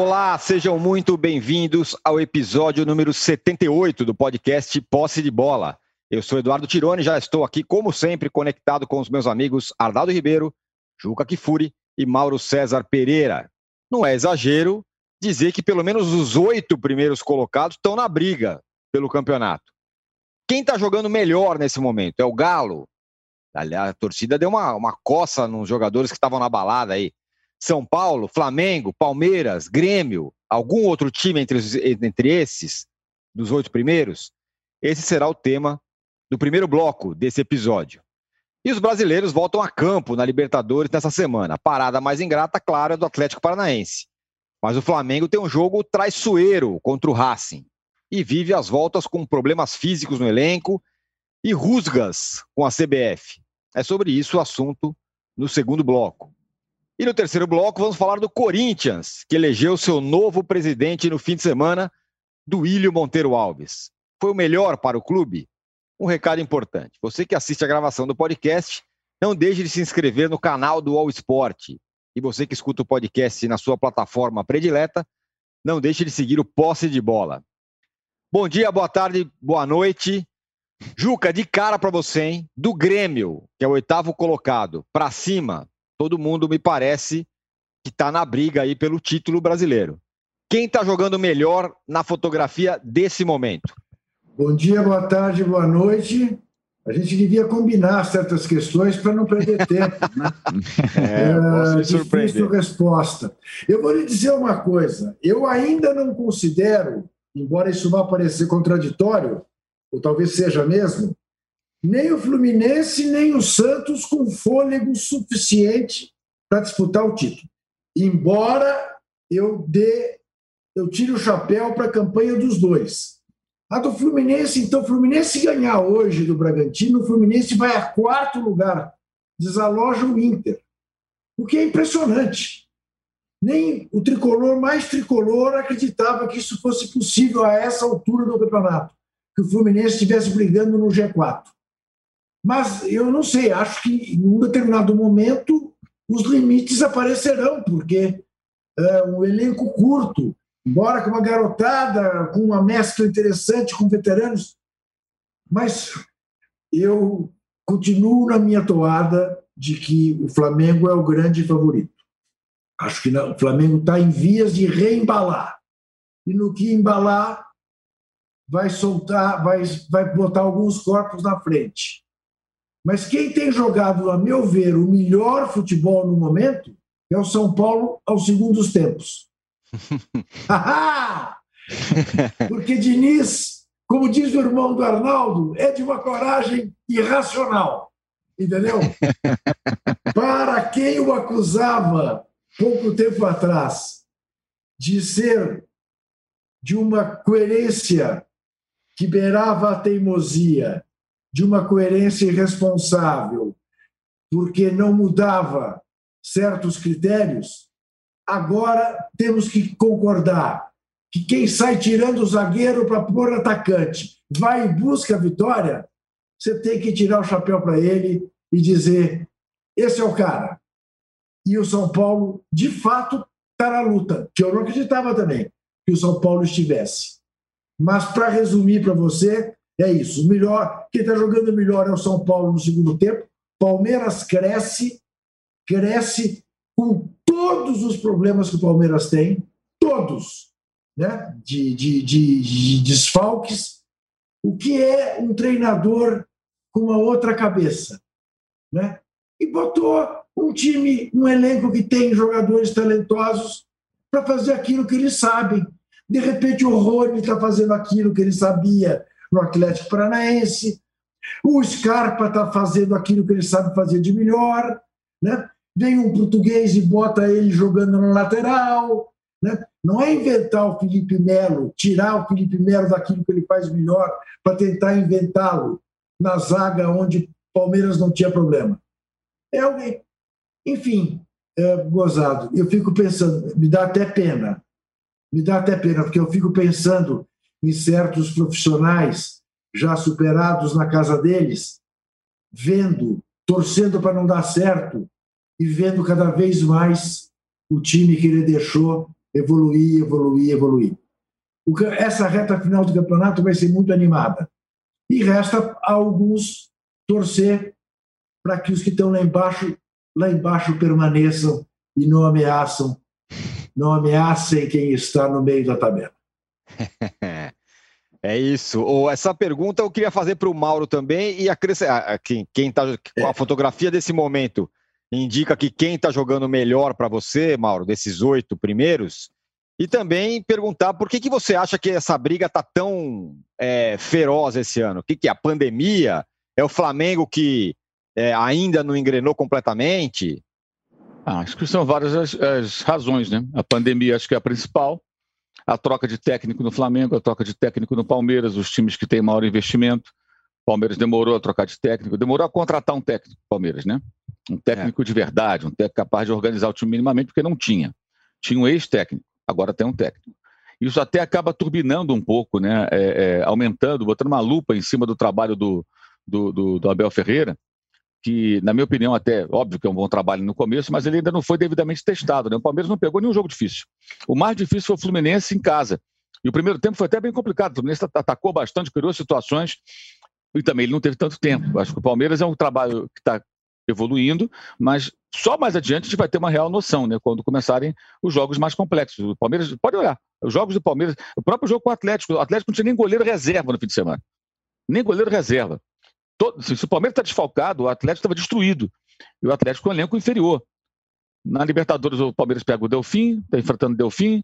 Olá, sejam muito bem-vindos ao episódio número 78 do podcast Posse de Bola. Eu sou Eduardo Tironi, já estou aqui, como sempre, conectado com os meus amigos Arnaldo Ribeiro, Juca Kifuri e Mauro César Pereira. Não é exagero dizer que pelo menos os oito primeiros colocados estão na briga pelo campeonato. Quem está jogando melhor nesse momento? É o Galo? Aliás, a torcida deu uma, uma coça nos jogadores que estavam na balada aí. São Paulo, Flamengo, Palmeiras, Grêmio, algum outro time entre, entre esses, dos oito primeiros? Esse será o tema do primeiro bloco desse episódio. E os brasileiros voltam a campo na Libertadores nessa semana. A parada mais ingrata, claro, é do Atlético Paranaense. Mas o Flamengo tem um jogo traiçoeiro contra o Racing e vive as voltas com problemas físicos no elenco e rusgas com a CBF. É sobre isso o assunto no segundo bloco. E no terceiro bloco, vamos falar do Corinthians, que elegeu seu novo presidente no fim de semana, Duílio Monteiro Alves. Foi o melhor para o clube? Um recado importante. Você que assiste a gravação do podcast, não deixe de se inscrever no canal do All Sport. E você que escuta o podcast na sua plataforma predileta, não deixe de seguir o Posse de Bola. Bom dia, boa tarde, boa noite. Juca, de cara para você, hein? Do Grêmio, que é o oitavo colocado, para cima, todo mundo me parece que está na briga aí pelo título brasileiro. Quem está jogando melhor na fotografia desse momento? Bom dia, boa tarde, boa noite. A gente devia combinar certas questões para não perder tempo. Né? É, me difícil resposta. Eu vou lhe dizer uma coisa. Eu ainda não considero embora isso vá parecer contraditório, ou talvez seja mesmo, nem o Fluminense nem o Santos com fôlego suficiente para disputar o título. Embora eu dê, eu tire o chapéu para a campanha dos dois. A do Fluminense, então, o Fluminense ganhar hoje do Bragantino, o Fluminense vai a quarto lugar, desaloja o Inter. O que é impressionante. Nem o tricolor mais tricolor acreditava que isso fosse possível a essa altura do campeonato, que o Fluminense estivesse brigando no G4. Mas eu não sei, acho que em um determinado momento os limites aparecerão, porque é um elenco curto, embora com uma garotada, com uma mescla interessante com veteranos, mas eu continuo na minha toada de que o Flamengo é o grande favorito. Acho que não. o Flamengo está em vias de reembalar. E no que embalar, vai soltar, vai, vai botar alguns corpos na frente. Mas quem tem jogado, a meu ver, o melhor futebol no momento é o São Paulo aos segundos tempos. Porque Diniz, como diz o irmão do Arnaldo, é de uma coragem irracional. Entendeu? Para quem o acusava pouco tempo atrás, de ser de uma coerência que beirava a teimosia, de uma coerência irresponsável, porque não mudava certos critérios, agora temos que concordar que quem sai tirando o zagueiro para pôr atacante vai e busca a vitória, você tem que tirar o chapéu para ele e dizer: esse é o cara e o São Paulo, de fato, está na luta, que eu não acreditava também que o São Paulo estivesse. Mas, para resumir para você, é isso. O melhor, quem está jogando melhor é o São Paulo no segundo tempo. Palmeiras cresce, cresce com todos os problemas que o Palmeiras tem, todos, né? de, de, de, de desfalques. O que é um treinador com uma outra cabeça? Né? E botou um time, um elenco que tem jogadores talentosos para fazer aquilo que eles sabem. De repente, o Rony está fazendo aquilo que ele sabia no Atlético Paranaense, o Scarpa está fazendo aquilo que ele sabe fazer de melhor, né? vem um português e bota ele jogando na lateral. Né? Não é inventar o Felipe Melo, tirar o Felipe Melo daquilo que ele faz melhor para tentar inventá-lo na zaga onde Palmeiras não tinha problema. É alguém enfim, é, gozado. Eu fico pensando, me dá até pena, me dá até pena, porque eu fico pensando em certos profissionais já superados na casa deles, vendo, torcendo para não dar certo e vendo cada vez mais o time que ele deixou evoluir, evoluir, evoluir. Essa reta final do campeonato vai ser muito animada. E resta a alguns torcer para que os que estão lá embaixo, lá embaixo permaneçam e não ameaçam, não ameacem quem está no meio da tabela. É isso. Ou essa pergunta eu queria fazer para o Mauro também e acrescentar quem está com a fotografia desse momento indica que quem está jogando melhor para você, Mauro, desses oito primeiros, e também perguntar por que, que você acha que essa briga está tão é, feroz esse ano? O que, que é a pandemia? É o Flamengo que é, ainda não engrenou completamente? Ah, acho que são várias as, as, razões, né? A pandemia acho que é a principal, a troca de técnico no Flamengo, a troca de técnico no Palmeiras, os times que têm maior investimento. O Palmeiras demorou a trocar de técnico, demorou a contratar um técnico Palmeiras, né? Um técnico é. de verdade, um técnico capaz de organizar o time minimamente, porque não tinha. Tinha um ex-técnico agora tem um técnico. Isso até acaba turbinando um pouco, né? É, é, aumentando, botando uma lupa em cima do trabalho do, do, do, do Abel Ferreira, que, na minha opinião, até, óbvio que é um bom trabalho no começo, mas ele ainda não foi devidamente testado. Né? O Palmeiras não pegou nenhum jogo difícil. O mais difícil foi o Fluminense em casa. E o primeiro tempo foi até bem complicado. O Fluminense atacou bastante, criou situações, e também ele não teve tanto tempo. Acho que o Palmeiras é um trabalho que está evoluindo, mas só mais adiante a gente vai ter uma real noção, né? Quando começarem os jogos mais complexos. O Palmeiras, pode olhar, os jogos do Palmeiras, o próprio jogo com o Atlético, o Atlético não tinha nem goleiro reserva no fim de semana. Nem goleiro reserva. Todo, se o Palmeiras está desfalcado, o Atlético estava destruído. E o Atlético com um elenco inferior. Na Libertadores, o Palmeiras pega o Delfim, está enfrentando o Delfim.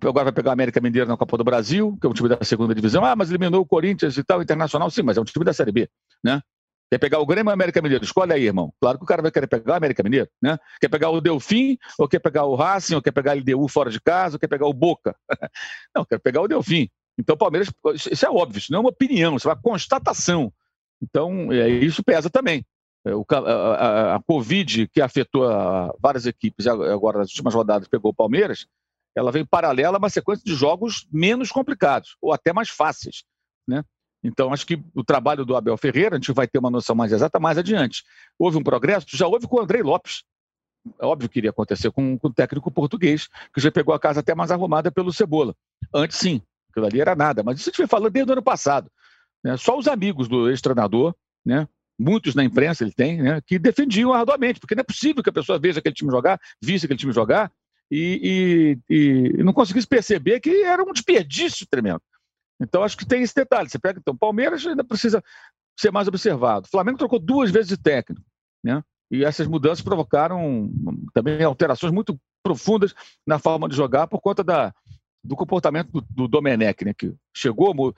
Agora vai pegar o América Mineiro na Copa do Brasil, que é um time da segunda divisão. Ah, mas eliminou o Corinthians e tal, internacional. Sim, mas é um time da Série B. Né? Quer pegar o Grêmio ou o América Mineiro? Escolhe aí, irmão. Claro que o cara vai querer pegar o América Mineiro, né? Quer pegar o Delfim, ou quer pegar o Racing, ou quer pegar o LDU fora de casa, ou quer pegar o Boca? não, quero pegar o Delfim. Então, o Palmeiras, isso é óbvio, isso não é uma opinião, isso é uma constatação. Então, é, isso pesa também. É, o, a, a, a, Covid, que afetou a, várias equipes, agora nas últimas rodadas pegou o Palmeiras, ela vem paralela a uma sequência de jogos menos complicados, ou até mais fáceis. Né? Então, acho que o trabalho do Abel Ferreira, a gente vai ter uma noção mais exata mais adiante. Houve um progresso, já houve com o Andrei Lopes. É óbvio que iria acontecer com, com o técnico português, que já pegou a casa até mais arrumada pelo Cebola. Antes, sim, aquilo ali era nada. Mas isso a gente vem falando desde o ano passado. Né? Só os amigos do ex-treinador, né? muitos na imprensa ele tem, né? que defendiam arduamente, porque não é possível que a pessoa veja aquele time jogar, visse aquele time jogar, e, e, e não conseguisse perceber que era um desperdício tremendo. Então, acho que tem esse detalhe. Você pega, então, Palmeiras ainda precisa ser mais observado. O Flamengo trocou duas vezes de técnico, né? E essas mudanças provocaram também alterações muito profundas na forma de jogar por conta da, do comportamento do, do Domenech, né? Que chegou,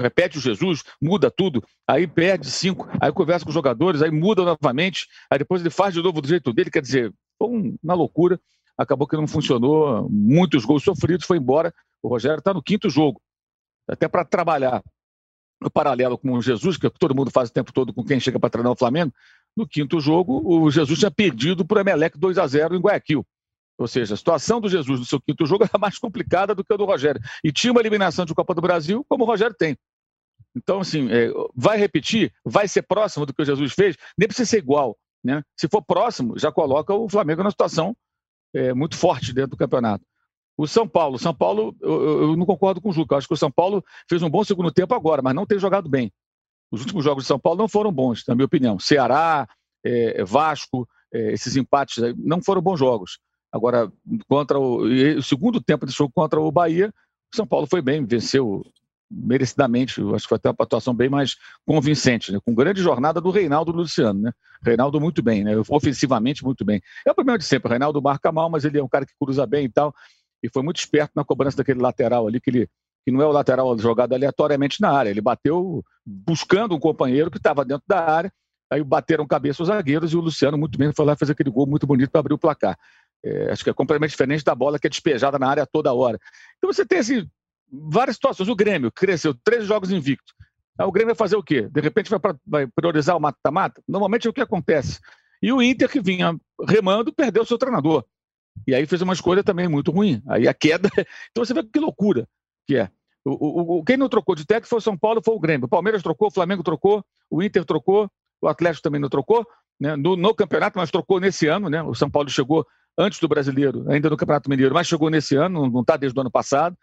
repete o Jesus, muda tudo, aí perde cinco, aí conversa com os jogadores, aí muda novamente, aí depois ele faz de novo do jeito dele, quer dizer, foi uma loucura. Acabou que não funcionou, muitos gols sofridos, foi embora. O Rogério está no quinto jogo até para trabalhar no paralelo com o Jesus, que todo mundo faz o tempo todo com quem chega para treinar o Flamengo, no quinto jogo, o Jesus tinha perdido para o Emelec 2 a 0 em Guayaquil. Ou seja, a situação do Jesus no seu quinto jogo era mais complicada do que a do Rogério. E tinha uma eliminação de Copa do Brasil, como o Rogério tem. Então, assim, é, vai repetir? Vai ser próximo do que o Jesus fez? Nem precisa ser igual. Né? Se for próximo, já coloca o Flamengo numa situação é, muito forte dentro do campeonato. O São Paulo, São Paulo, eu, eu, não concordo com o Juca. Eu acho que o São Paulo fez um bom segundo tempo agora, mas não tem jogado bem. Os últimos jogos de São Paulo não foram bons, na minha opinião. Ceará, é, Vasco, é, esses empates não foram bons jogos. Agora, contra o, o segundo tempo desse jogo contra o Bahia, o São Paulo foi bem, venceu merecidamente. Acho que foi até uma atuação bem mais convincente, né? com grande jornada do Reinaldo Luciano. Né? Reinaldo muito bem, né? ofensivamente muito bem. É o problema de sempre. O Reinaldo marca mal, mas ele é um cara que cruza bem e tal e foi muito esperto na cobrança daquele lateral ali, que, ele, que não é o lateral jogado aleatoriamente na área. Ele bateu buscando um companheiro que estava dentro da área, aí bateram cabeça os zagueiros e o Luciano muito bem foi lá fez aquele gol muito bonito para abrir o placar. É, acho que é completamente diferente da bola que é despejada na área toda hora. Então você tem assim, várias situações. O Grêmio cresceu três jogos invicto. o Grêmio vai fazer o quê? De repente vai, pra, vai priorizar o mata-mata? Normalmente é o que acontece. E o Inter, que vinha remando, perdeu o seu treinador. E aí fez uma escolha também muito ruim. Aí a queda. Então você vê que loucura que é. O, o, quem não trocou de técnico foi o São Paulo, foi o Grêmio. O Palmeiras trocou, o Flamengo trocou, o Inter trocou, o Atlético também não trocou, né? no, no, campeonato, mas trocou nesse ano, né? O São Paulo chegou antes do brasileiro, ainda no Campeonato Mineiro, mas chegou nesse ano, não está desde o ano passado.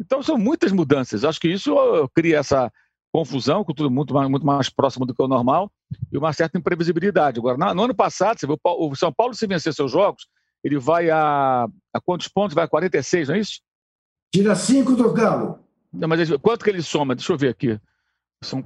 Então são muitas mudanças. Acho que isso cria essa confusão, com tudo muito mais, muito mais próximo do que o normal, e uma certa imprevisibilidade. Agora, no ano passado, você viu, o São Paulo, se vencer seus jogos, ele vai a, a quantos pontos? Vai a 46, não é isso? Tira 5 do Galo. Não, mas quanto que ele soma? Deixa eu ver aqui. São,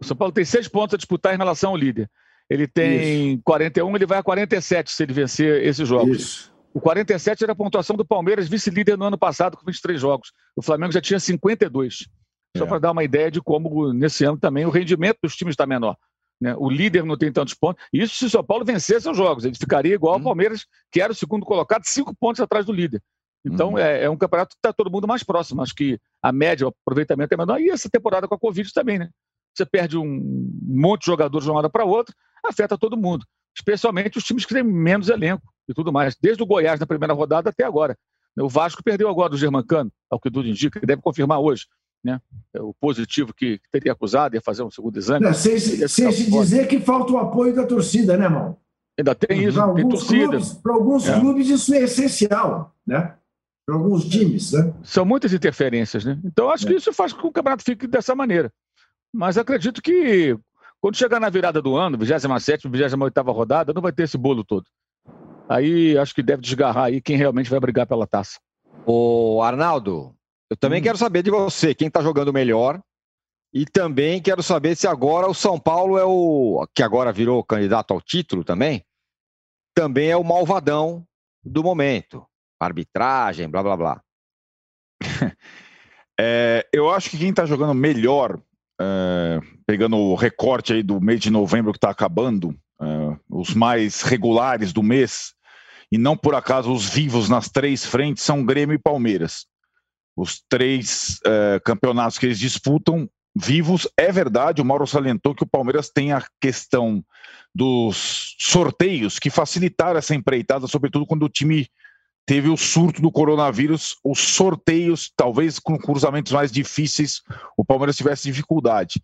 o São Paulo tem seis pontos a disputar em relação ao líder. Ele tem Isso. 41, ele vai a 47 se ele vencer esses jogos. Isso. O 47 era a pontuação do Palmeiras, vice-líder no ano passado, com 23 jogos. O Flamengo já tinha 52. Só é. para dar uma ideia de como, nesse ano também, o rendimento dos times está menor. Né? O líder não tem tantos pontos. Isso se o São Paulo vencesse os jogos. Ele ficaria igual ao hum. Palmeiras, que era o segundo colocado, cinco pontos atrás do líder. Então, hum. é, é, um campeonato que está todo mundo mais próximo. Acho que a média, o aproveitamento é menor. E essa temporada com a Covid também, né? Você perde um monte de jogadores de uma hora para outra, afeta todo mundo. Especialmente os times que têm menos elenco e tudo mais. Desde o Goiás na primeira rodada até agora. O Vasco perdeu agora o Germancano, ao que tudo indica, que deve confirmar hoje. Né? É o positivo que teria acusado, ia fazer um segundo exame. Não, sem sem se dizer que falta o apoio da torcida, né, irmão? Ainda tem isso, para tem alguns torcida. Clubes, para alguns é. clubes isso é essencial, né? Para alguns times, né? São muitas interferências, né? Então acho é. que isso faz com que o campeonato fique dessa maneira. Mas acredito que quando chegar na virada do ano, 27 28 rodada, não vai ter esse bolo todo. Aí acho que deve desgarrar aí quem realmente vai brigar pela taça. Ô, Arnaldo, eu também hum. quero saber de você, quem está jogando melhor. E também quero saber se agora o São Paulo é o. que agora virou candidato ao título também. Também é o malvadão do momento. Arbitragem, blá blá blá. é, eu acho que quem está jogando melhor, é, pegando o recorte aí do mês de novembro que está acabando, é, os mais regulares do mês, e não por acaso os vivos nas três frentes, são Grêmio e Palmeiras os três uh, campeonatos que eles disputam vivos. É verdade, o Mauro salientou que o Palmeiras tem a questão dos sorteios que facilitaram essa empreitada, sobretudo quando o time teve o surto do coronavírus, os sorteios, talvez com cruzamentos mais difíceis, o Palmeiras tivesse dificuldade.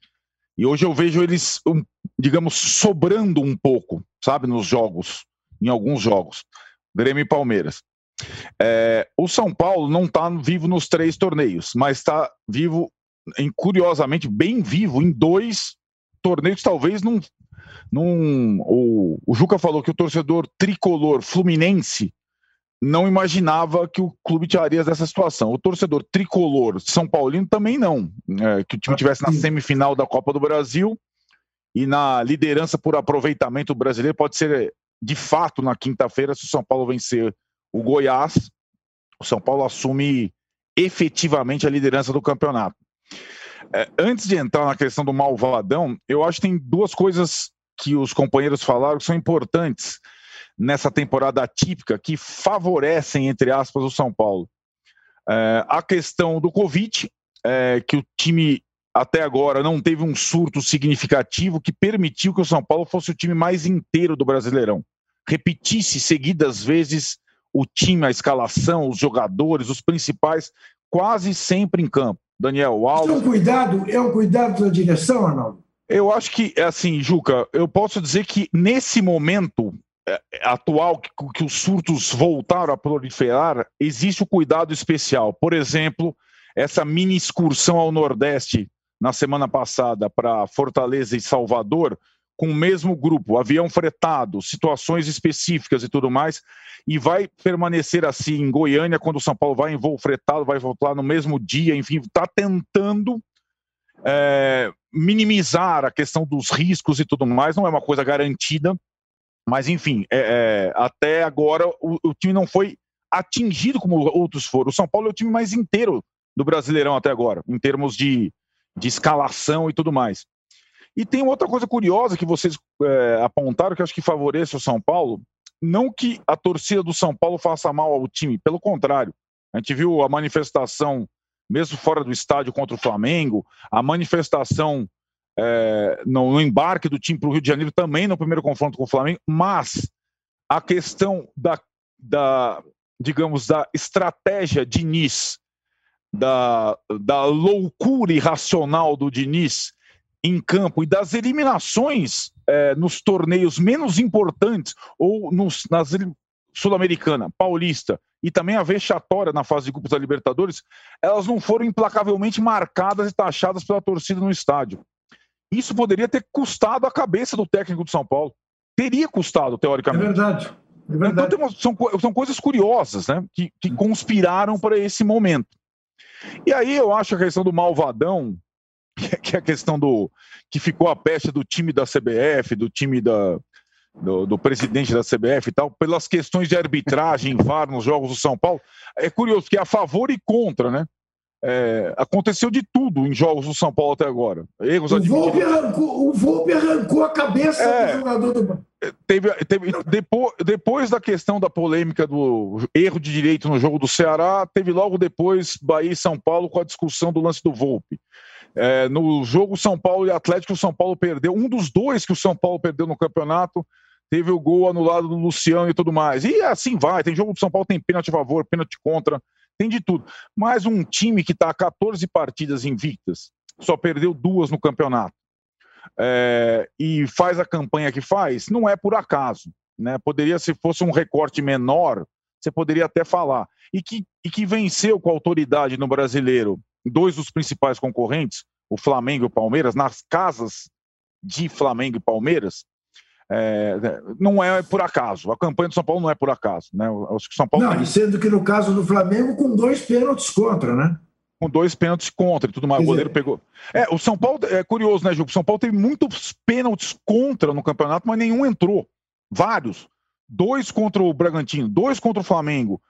E hoje eu vejo eles, um, digamos, sobrando um pouco, sabe, nos jogos, em alguns jogos. Grêmio e Palmeiras. É, o São Paulo não está vivo nos três torneios, mas está vivo, em, curiosamente, bem vivo em dois torneios, talvez num. num o, o Juca falou que o torcedor tricolor fluminense não imaginava que o clube tiraria dessa situação. O torcedor tricolor São Paulino também não. É, que o time tivesse na semifinal da Copa do Brasil e na liderança por aproveitamento brasileiro pode ser de fato na quinta-feira se o São Paulo vencer o Goiás, o São Paulo assume efetivamente a liderança do campeonato. É, antes de entrar na questão do malvadão, eu acho que tem duas coisas que os companheiros falaram que são importantes nessa temporada atípica que favorecem, entre aspas, o São Paulo. É, a questão do Covid, é, que o time até agora não teve um surto significativo que permitiu que o São Paulo fosse o time mais inteiro do Brasileirão. Repetisse seguidas vezes o time, a escalação, os jogadores, os principais, quase sempre em campo. Daniel Alves. É um cuidado, é um cuidado da direção, Arnaldo? Eu acho que, é assim, Juca, eu posso dizer que nesse momento atual, que, que os surtos voltaram a proliferar, existe o cuidado especial. Por exemplo, essa mini excursão ao Nordeste na semana passada para Fortaleza e Salvador, com o mesmo grupo, avião fretado, situações específicas e tudo mais, e vai permanecer assim em Goiânia quando o São Paulo vai em voo fretado, vai voltar no mesmo dia, enfim, está tentando é, minimizar a questão dos riscos e tudo mais, não é uma coisa garantida, mas enfim, é, é, até agora o, o time não foi atingido como outros foram. O São Paulo é o time mais inteiro do Brasileirão até agora, em termos de, de escalação e tudo mais. E tem outra coisa curiosa que vocês é, apontaram, que acho que favorece o São Paulo. Não que a torcida do São Paulo faça mal ao time, pelo contrário. A gente viu a manifestação, mesmo fora do estádio, contra o Flamengo, a manifestação é, no, no, embarque do time para o Rio de Janeiro também no primeiro confronto com o Flamengo, mas a questão da, da digamos, da estratégia Diniz, da, da loucura irracional do Diniz, em campo e das eliminações é, nos torneios menos importantes ou nos, nas, Sul-Americana, Paulista e também a vexatória na fase de grupos da Libertadores, elas não foram implacavelmente marcadas e taxadas pela torcida no estádio. Isso poderia ter custado a cabeça do técnico do São Paulo. Teria custado, teoricamente. É verdade. É verdade. Então, são, são coisas curiosas né, que, que conspiraram para esse momento. E aí eu acho a questão do malvadão, que é a questão do que ficou a peste do time da CBF, do time da, do, do, presidente da CBF e tal, pelas questões de arbitragem, VAR nos jogos do São Paulo. É curioso que é a favor e contra, né? É, aconteceu de tudo em jogos do São Paulo até agora. Erros o, Volpe arrancou, o Volpe arrancou a cabeça é, do jogador do. Teve, teve, depois, depois da questão da polêmica do erro de direito no jogo do Ceará, teve logo depois Bahia e São Paulo com a discussão do lance do Volpe. É, no jogo São Paulo e Atlético, o São Paulo perdeu. Um dos dois que o São Paulo perdeu no campeonato teve o gol anulado do Luciano e tudo mais. E assim vai. Tem jogo do São Paulo, tem pênalti a favor, pênalti contra tem de tudo. Mas um time que está 14 partidas invictas, só perdeu duas no campeonato, é, e faz a campanha que faz, não é por acaso. Né? Poderia, se fosse um recorte menor, você poderia até falar. E que, e que venceu com autoridade no brasileiro dois dos principais concorrentes, o Flamengo e o Palmeiras, nas casas de Flamengo e Palmeiras, é, não é por acaso. A campanha do São Paulo não é por acaso. Né? Acho que São Paulo não, tem... sendo que no caso do Flamengo, com dois pênaltis contra, né? Com dois pênaltis contra e tudo mais. Quer o goleiro dizer... pegou. É, o São Paulo é curioso, né, Ju? O São Paulo teve muitos pênaltis contra no campeonato, mas nenhum entrou. Vários. Dois contra o Bragantino, dois contra o Flamengo.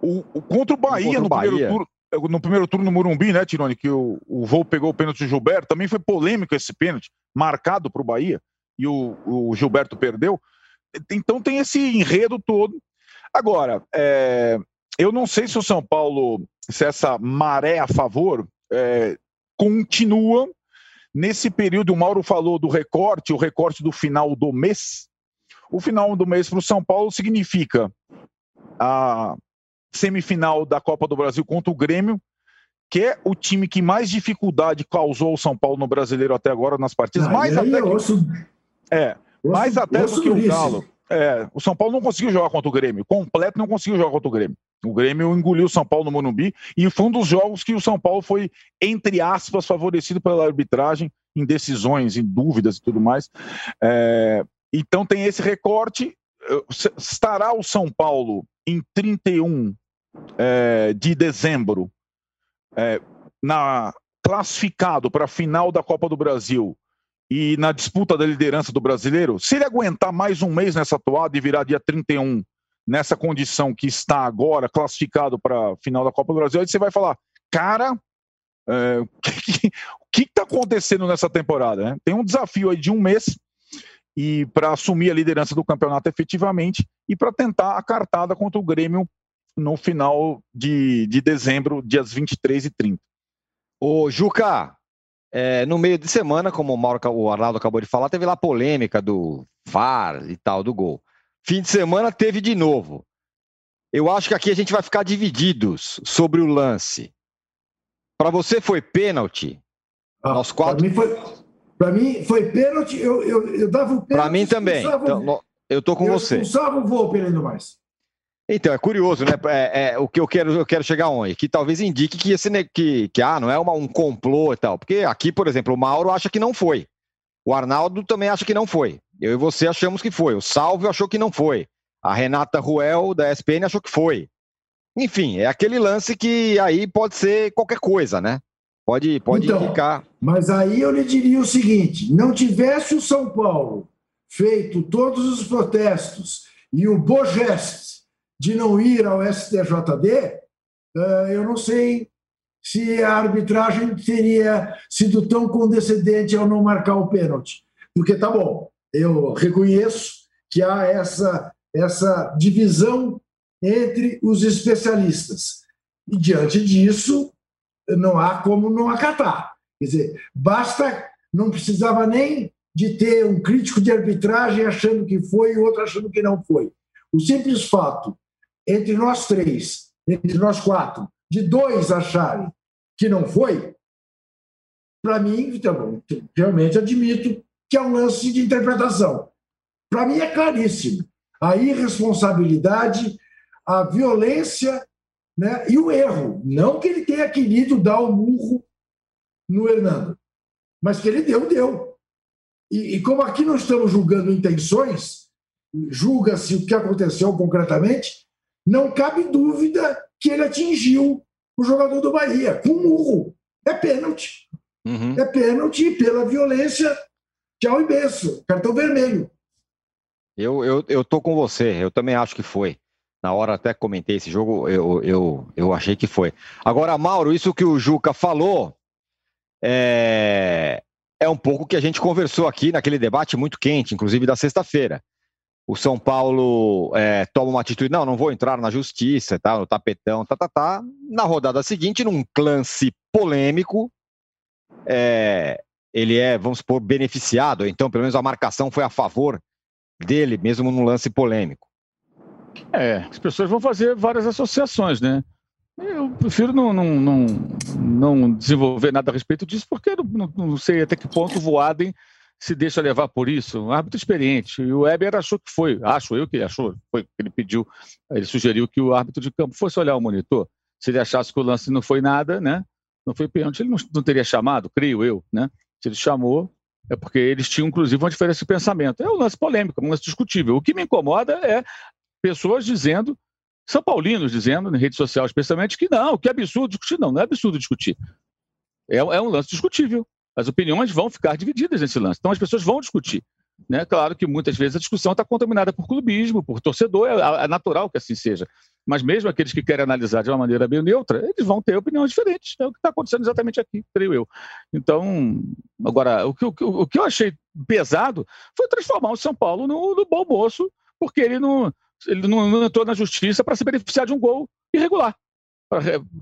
O, o contra o Bahia contra no Bahia. primeiro turno no primeiro turno no Morumbi, né, Tirone, que o, o Voo pegou o pênalti de Gilberto, também foi polêmico esse pênalti, marcado para o Bahia e o, o Gilberto perdeu. Então tem esse enredo todo. Agora, é, eu não sei se o São Paulo, se essa maré a favor é, continua nesse período. O Mauro falou do recorte, o recorte do final do mês. O final do mês para o São Paulo significa a semifinal da Copa do Brasil contra o Grêmio, que é o time que mais dificuldade causou ao São Paulo no brasileiro até agora nas partidas. Ah, mais até que... ouço, é, mais até do que o Galo. É, o São Paulo não conseguiu jogar contra o Grêmio. Completo não conseguiu jogar contra o Grêmio. O Grêmio engoliu o São Paulo no Morumbi e foi um dos jogos que o São Paulo foi, entre aspas, favorecido pela arbitragem, em decisões, em dúvidas e tudo mais. É, então tem esse recorte. Estará o São Paulo em 31 é, de dezembro é, na classificado para a final da Copa do Brasil e na disputa da liderança do brasileiro, se ele aguentar mais um mês nessa toada e virar dia 31 nessa condição que está agora, classificado para a final da Copa do Brasil, aí você vai falar, cara, é, o que está acontecendo nessa temporada? Né? Tem um desafio aí de um mês e para assumir a liderança do campeonato efetivamente e para tentar a cartada contra o Grêmio no final de, de dezembro, dias 23 e 30. Ô, Juca, é, no meio de semana, como o, Mauro, o Arnaldo acabou de falar, teve lá polêmica do VAR e tal, do gol. Fim de semana teve de novo. Eu acho que aqui a gente vai ficar divididos sobre o lance. Para você foi pênalti? Ah, Nós quatro. Para mim foi, para mim foi pênalti. Eu, eu, eu dava o pênalti. Para mim também. Então, eu tô com eu você. Expulsava o ainda mais. Então, é curioso, né? É, é, o que eu quero, eu quero chegar onde? Que talvez indique que, esse, que, que ah, não é uma, um complô e tal. Porque aqui, por exemplo, o Mauro acha que não foi. O Arnaldo também acha que não foi. Eu e você achamos que foi. O Salve achou que não foi. A Renata Ruel, da SPN, achou que foi. Enfim, é aquele lance que aí pode ser qualquer coisa, né? Pode, pode então, indicar. Mas aí eu lhe diria o seguinte: não tivesse o São Paulo feito todos os protestos e o Bogest de não ir ao STJD, eh, eu não sei se a arbitragem teria sido tão condescendente ao não marcar o pênalti. Porque tá bom, eu reconheço que há essa, essa divisão entre os especialistas. E diante disso, não há como não acatar. Quer dizer, basta, não precisava nem de ter um crítico de arbitragem achando que foi e outro achando que não foi. O simples fato entre nós três, entre nós quatro, de dois acharem que não foi, para mim, então, realmente admito que é um lance de interpretação. Para mim é claríssimo. a irresponsabilidade, a violência né, e o erro. Não que ele tenha querido dar o um murro no Hernando, mas que ele deu, deu. E, e como aqui não estamos julgando intenções, julga-se o que aconteceu concretamente, não cabe dúvida que ele atingiu o jogador do Bahia com um murro. É pênalti. Uhum. É pênalti pela violência. Tchau e benção. Cartão vermelho. Eu, eu, eu tô com você. Eu também acho que foi. Na hora até comentei esse jogo, eu, eu, eu achei que foi. Agora, Mauro, isso que o Juca falou é, é um pouco que a gente conversou aqui naquele debate muito quente, inclusive da sexta-feira. O São Paulo é, toma uma atitude, não, não vou entrar na justiça, tá, no tapetão, tá, tá, tá. Na rodada seguinte, num lance polêmico, é, ele é, vamos supor, beneficiado, então pelo menos a marcação foi a favor dele, mesmo num lance polêmico. É, as pessoas vão fazer várias associações, né? Eu prefiro não, não, não, não desenvolver nada a respeito disso, porque não, não, sei até que ponto o Voaden se deixa levar por isso. Um árbitro experiente. E o Weber achou que foi, acho eu que ele achou, foi ele pediu, ele sugeriu que o árbitro de campo fosse olhar o monitor. Se ele achasse que o lance não foi nada, né? Não foi pênalti, ele não, não teria chamado, creio eu, né? Se ele chamou, é porque eles tinham, inclusive, uma diferença de pensamento. É um lance polêmico, um lance discutível. O que me incomoda é pessoas dizendo, São Paulinos dizendo, na rede social especialmente, que não, que absurdo discutir. Não, não é absurdo discutir. É, é um lance discutível. As opiniões vão ficar divididas nesse lance. Então as pessoas vão discutir. Né? Claro que muitas vezes a discussão está contaminada por clubismo, por torcedor, é, é, natural que assim seja. Mas mesmo aqueles que querem analisar de uma maneira bem neutra, eles vão ter opiniões diferentes. É o que está acontecendo exatamente aqui, creio eu. Então, agora, o que, o, o que eu achei pesado foi transformar o São Paulo no, no bom moço, porque ele não, ele não, entrou na justiça para se beneficiar de um gol irregular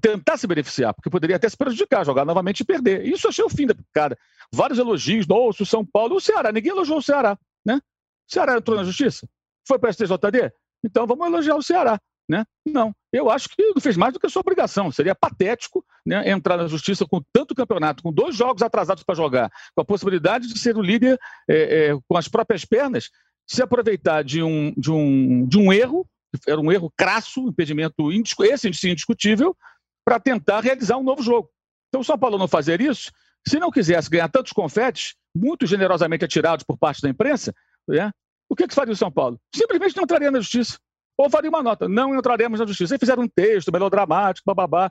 tentar se beneficiar, porque poderia até se prejudicar, jogar novamente e perder. Isso achei o fim da picada. Vários elogios, nossa, São Paulo, o Ceará, ninguém elogiou o Ceará, né? O Ceará entrou na justiça? Foi para a STJD? Então vamos elogiar o Ceará, né? Não, eu acho que não fez mais do que a sua obrigação. Seria patético né, entrar na justiça com tanto campeonato, com dois jogos atrasados para jogar, com a possibilidade de ser o líder é, é, com as próprias pernas, se aproveitar de um, de um, de um erro era um erro crasso, impedimento esse sim indiscutível, para tentar realizar um novo jogo. Então, o São Paulo não fazer isso, se não quisesse ganhar tantos confetes, muito generosamente atirados por parte da imprensa, né, o que, que faria o São Paulo? Simplesmente não entraria na justiça. Ou faria uma nota, não entraremos na justiça. Aí fizeram um texto melodramático, bababá.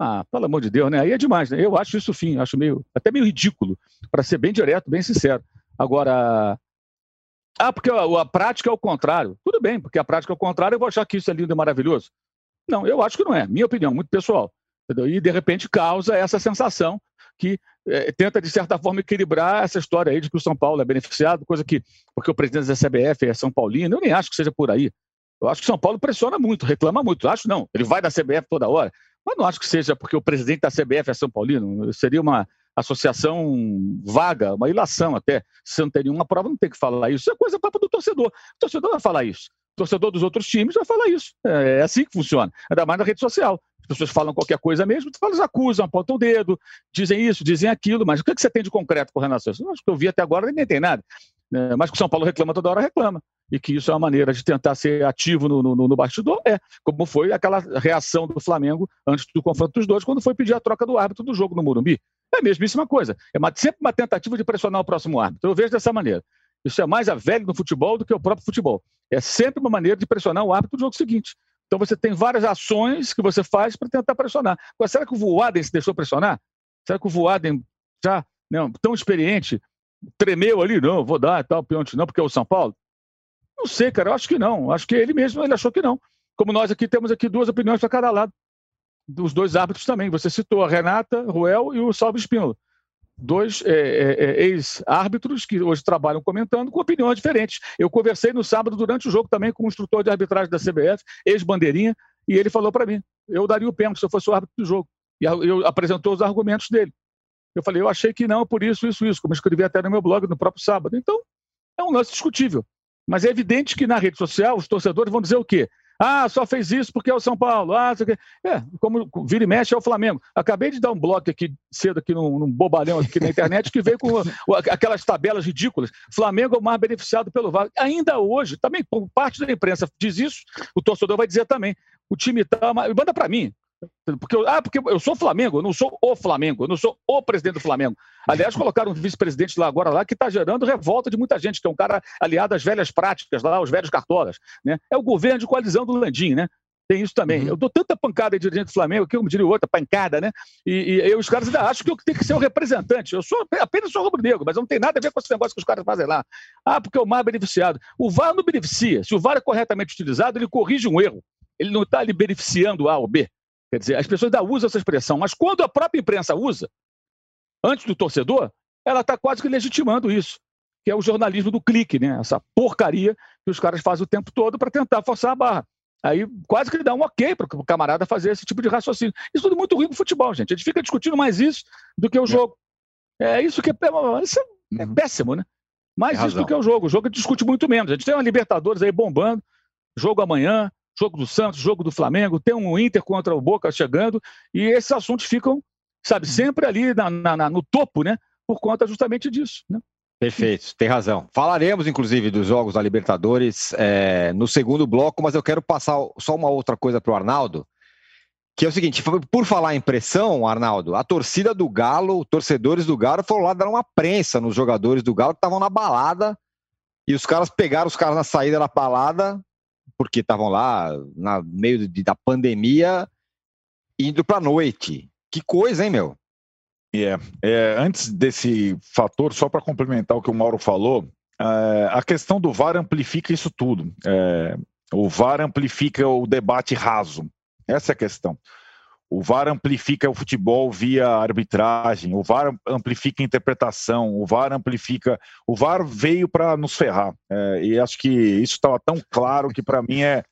Ah, pelo amor de Deus, né? Aí é demais, né? Eu acho isso fim, acho meio, até meio ridículo, para ser bem direto, bem sincero. Agora, ah, porque a, a, prática é o contrário. Tudo bem, porque a prática é o contrário, eu vou achar que isso é lindo e maravilhoso. Não, eu acho que não é. Minha opinião, muito pessoal. Entendeu? E, de repente, causa essa sensação que é, tenta, de certa forma, equilibrar essa história aí de que o São Paulo é beneficiado, coisa que, porque o presidente da CBF é São Paulino, eu nem acho que seja por aí. Eu acho que o São Paulo pressiona muito, reclama muito. Acho não, ele vai da CBF toda hora. Mas não acho que seja porque o presidente da CBF é São Paulino. Seria uma, associação vaga, uma ilação até. Se não tem nenhuma prova, não tem que falar isso. Isso é coisa papo do torcedor. O torcedor vai falar isso. O torcedor dos outros times vai falar isso. É, é assim que funciona. Ainda mais na rede social. As pessoas falam qualquer coisa mesmo, elas acusam, apontam o dedo, dizem isso, dizem aquilo, mas o que, é que você tem de concreto com relação a isso? Acho que eu vi até agora ninguém tem nada. É, mas que o São Paulo reclama toda hora, reclama. E que isso é uma maneira de tentar ser ativo no, no, no bastidor, é. Como foi aquela reação do Flamengo antes do confronto dos dois, quando foi pedir a troca do árbitro do jogo no Morumbi. É a mesmíssima coisa. É uma, sempre uma tentativa de pressionar o próximo árbitro. Eu vejo dessa maneira. Isso é mais a velha no futebol do que o próprio futebol. É sempre uma maneira de pressionar o árbitro do jogo seguinte. Então você tem várias ações que você faz para tentar pressionar. Será que o Voaden se deixou pressionar? Será que o Voaden já não, tão experiente tremeu ali? Não, vou dar tal pênalti não, porque é o São Paulo? Não sei, cara. Eu acho que não. Acho que ele mesmo ele achou que não. Como nós aqui temos aqui duas opiniões para cada lado dos dois árbitros também. Você citou a Renata Ruel e o Salvo Espínola. Dois é, é, é, ex-árbitros que hoje trabalham comentando com opiniões diferentes. Eu conversei no sábado durante o jogo também com o instrutor de arbitragem da CBF, ex-bandeirinha, e ele falou para mim: eu daria o pênalti se eu fosse o árbitro do jogo. E eu apresentou os argumentos dele. Eu falei: eu achei que não, por isso, isso, isso, como escrevi até no meu blog no próprio sábado. Então, é um lance discutível. Mas é evidente que na rede social os torcedores vão dizer o quê? Ah, só fez isso porque é o São Paulo. Ah, é, como vira e mexe é o Flamengo. Acabei de dar um bloco aqui cedo aqui num, num bobalhão aqui na internet que veio com aquelas tabelas ridículas. Flamengo é o mais beneficiado pelo VAR. Ainda hoje, também parte da imprensa diz isso, o torcedor vai dizer também. O time tá, manda para mim. Porque, ah, porque eu sou Flamengo, eu não sou o Flamengo, eu não sou o presidente do Flamengo. Aliás, colocaram um vice-presidente lá agora lá que está gerando revolta de muita gente, que é um cara aliado às velhas práticas lá, aos velhos cartolas. Né? É o governo de coalizão do Landim, né? Tem isso também. Uhum. Eu dou tanta pancada de dirigente do Flamengo, que eu me diria outra, pancada, né? E, e, e, os caras ainda acham que eu tenho que ser o representante. Eu sou apenas sou rubro-negro, mas não tem nada a ver com esse negócio que os caras fazem lá. Ah, porque é o mais beneficiado. O VAR não beneficia. Se o VAR é corretamente utilizado, ele corrige um erro. Ele não está ali beneficiando A ou B. Quer dizer, as pessoas ainda usam essa expressão, mas quando a própria imprensa usa, antes do torcedor, ela está quase que legitimando isso, que é o jornalismo do clique, né? essa porcaria que os caras fazem o tempo todo para tentar forçar a barra. Aí quase que dá um ok para o camarada fazer esse tipo de raciocínio. Isso tudo muito ruim no futebol, gente. A gente fica discutindo mais isso do que o é. jogo. É isso que é, isso é, é uhum. péssimo, né? Mais isso do que o jogo. O jogo discute muito menos. A gente tem uma Libertadores aí bombando, jogo amanhã, jogo do Santos, jogo do Flamengo, tem um Inter contra o Boca chegando, e esses assuntos ficam, sabe, uhum. sempre ali na, na, no topo, né? Por conta justamente disso, né? Perfeito, tem razão. Falaremos, inclusive, dos jogos da Libertadores é, no segundo bloco, mas eu quero passar só uma outra coisa para o Arnaldo, que é o seguinte: por falar em pressão, Arnaldo, a torcida do Galo, torcedores do Galo, foram lá dar uma prensa nos jogadores do Galo que estavam na balada e os caras pegaram os caras na saída da balada porque estavam lá no meio de, da pandemia, indo para a noite. Que coisa, hein, meu? É, é, antes desse fator, só para complementar o que o Mauro falou, é, a questão do VAR amplifica isso tudo. É, o VAR amplifica o debate raso. Essa é a questão. O VAR amplifica o futebol via arbitragem, o VAR amplifica a interpretação, o VAR amplifica. O VAR veio para nos ferrar. É, e acho que isso estava tão claro que para mim é.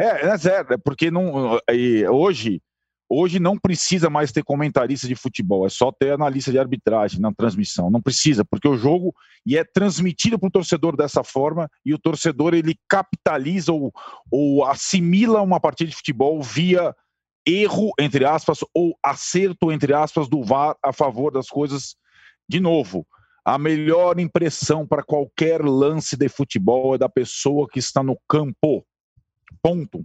É, é zero, é porque não, é, hoje, hoje não precisa mais ter comentarista de futebol, é só ter analista de arbitragem na transmissão. Não precisa, porque o jogo e é transmitido para o torcedor dessa forma e o torcedor ele capitaliza ou, ou assimila uma partida de futebol via erro, entre aspas, ou acerto, entre aspas, do VAR a favor das coisas. De novo, a melhor impressão para qualquer lance de futebol é da pessoa que está no campo. Ponto.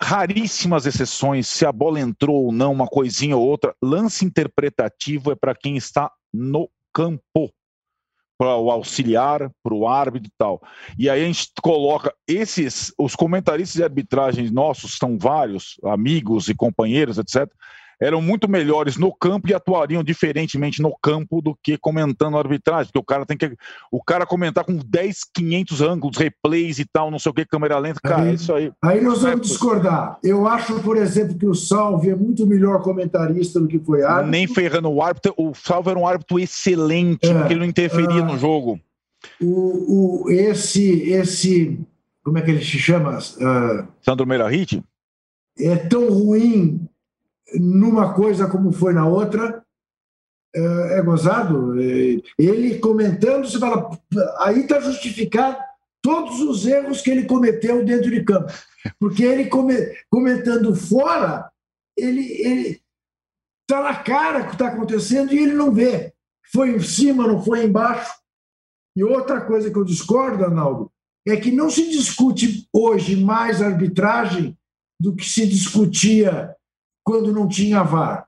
Raríssimas exceções, se a bola entrou ou não, uma coisinha ou outra. Lance interpretativo é para quem está no campo para o auxiliar, para o árbitro e tal. E aí a gente coloca esses, os comentaristas de arbitragem nossos, são vários, amigos e companheiros, etc., eram muito melhores no campo e atuariam diferentemente no campo do que comentando a arbitragem, porque o cara tem que o cara comentar com 10, 500 ângulos, replays e tal, não sei o que, câmera lenta, cara, aí, isso aí. Aí nós vamos é, discordar. Eu acho, por exemplo, que o Salve é muito melhor comentarista do que foi árbitro. Nem ferrando o árbitro, o Salve era um árbitro excelente, é, porque ele não interferia no jogo. O, o, esse, esse, como é que ele se chama? Uh, Sandro Meirahit? É tão ruim numa coisa como foi na outra, é, é gozado. É, ele comentando, você fala, aí está justificado todos os erros que ele cometeu dentro de campo. Porque ele comentando fora, ele está na cara o que está acontecendo e ele não vê. Foi em cima, não foi embaixo. E outra coisa que eu discordo, Arnaldo, é que não se discute hoje mais arbitragem do que se discutia quando não tinha VAR.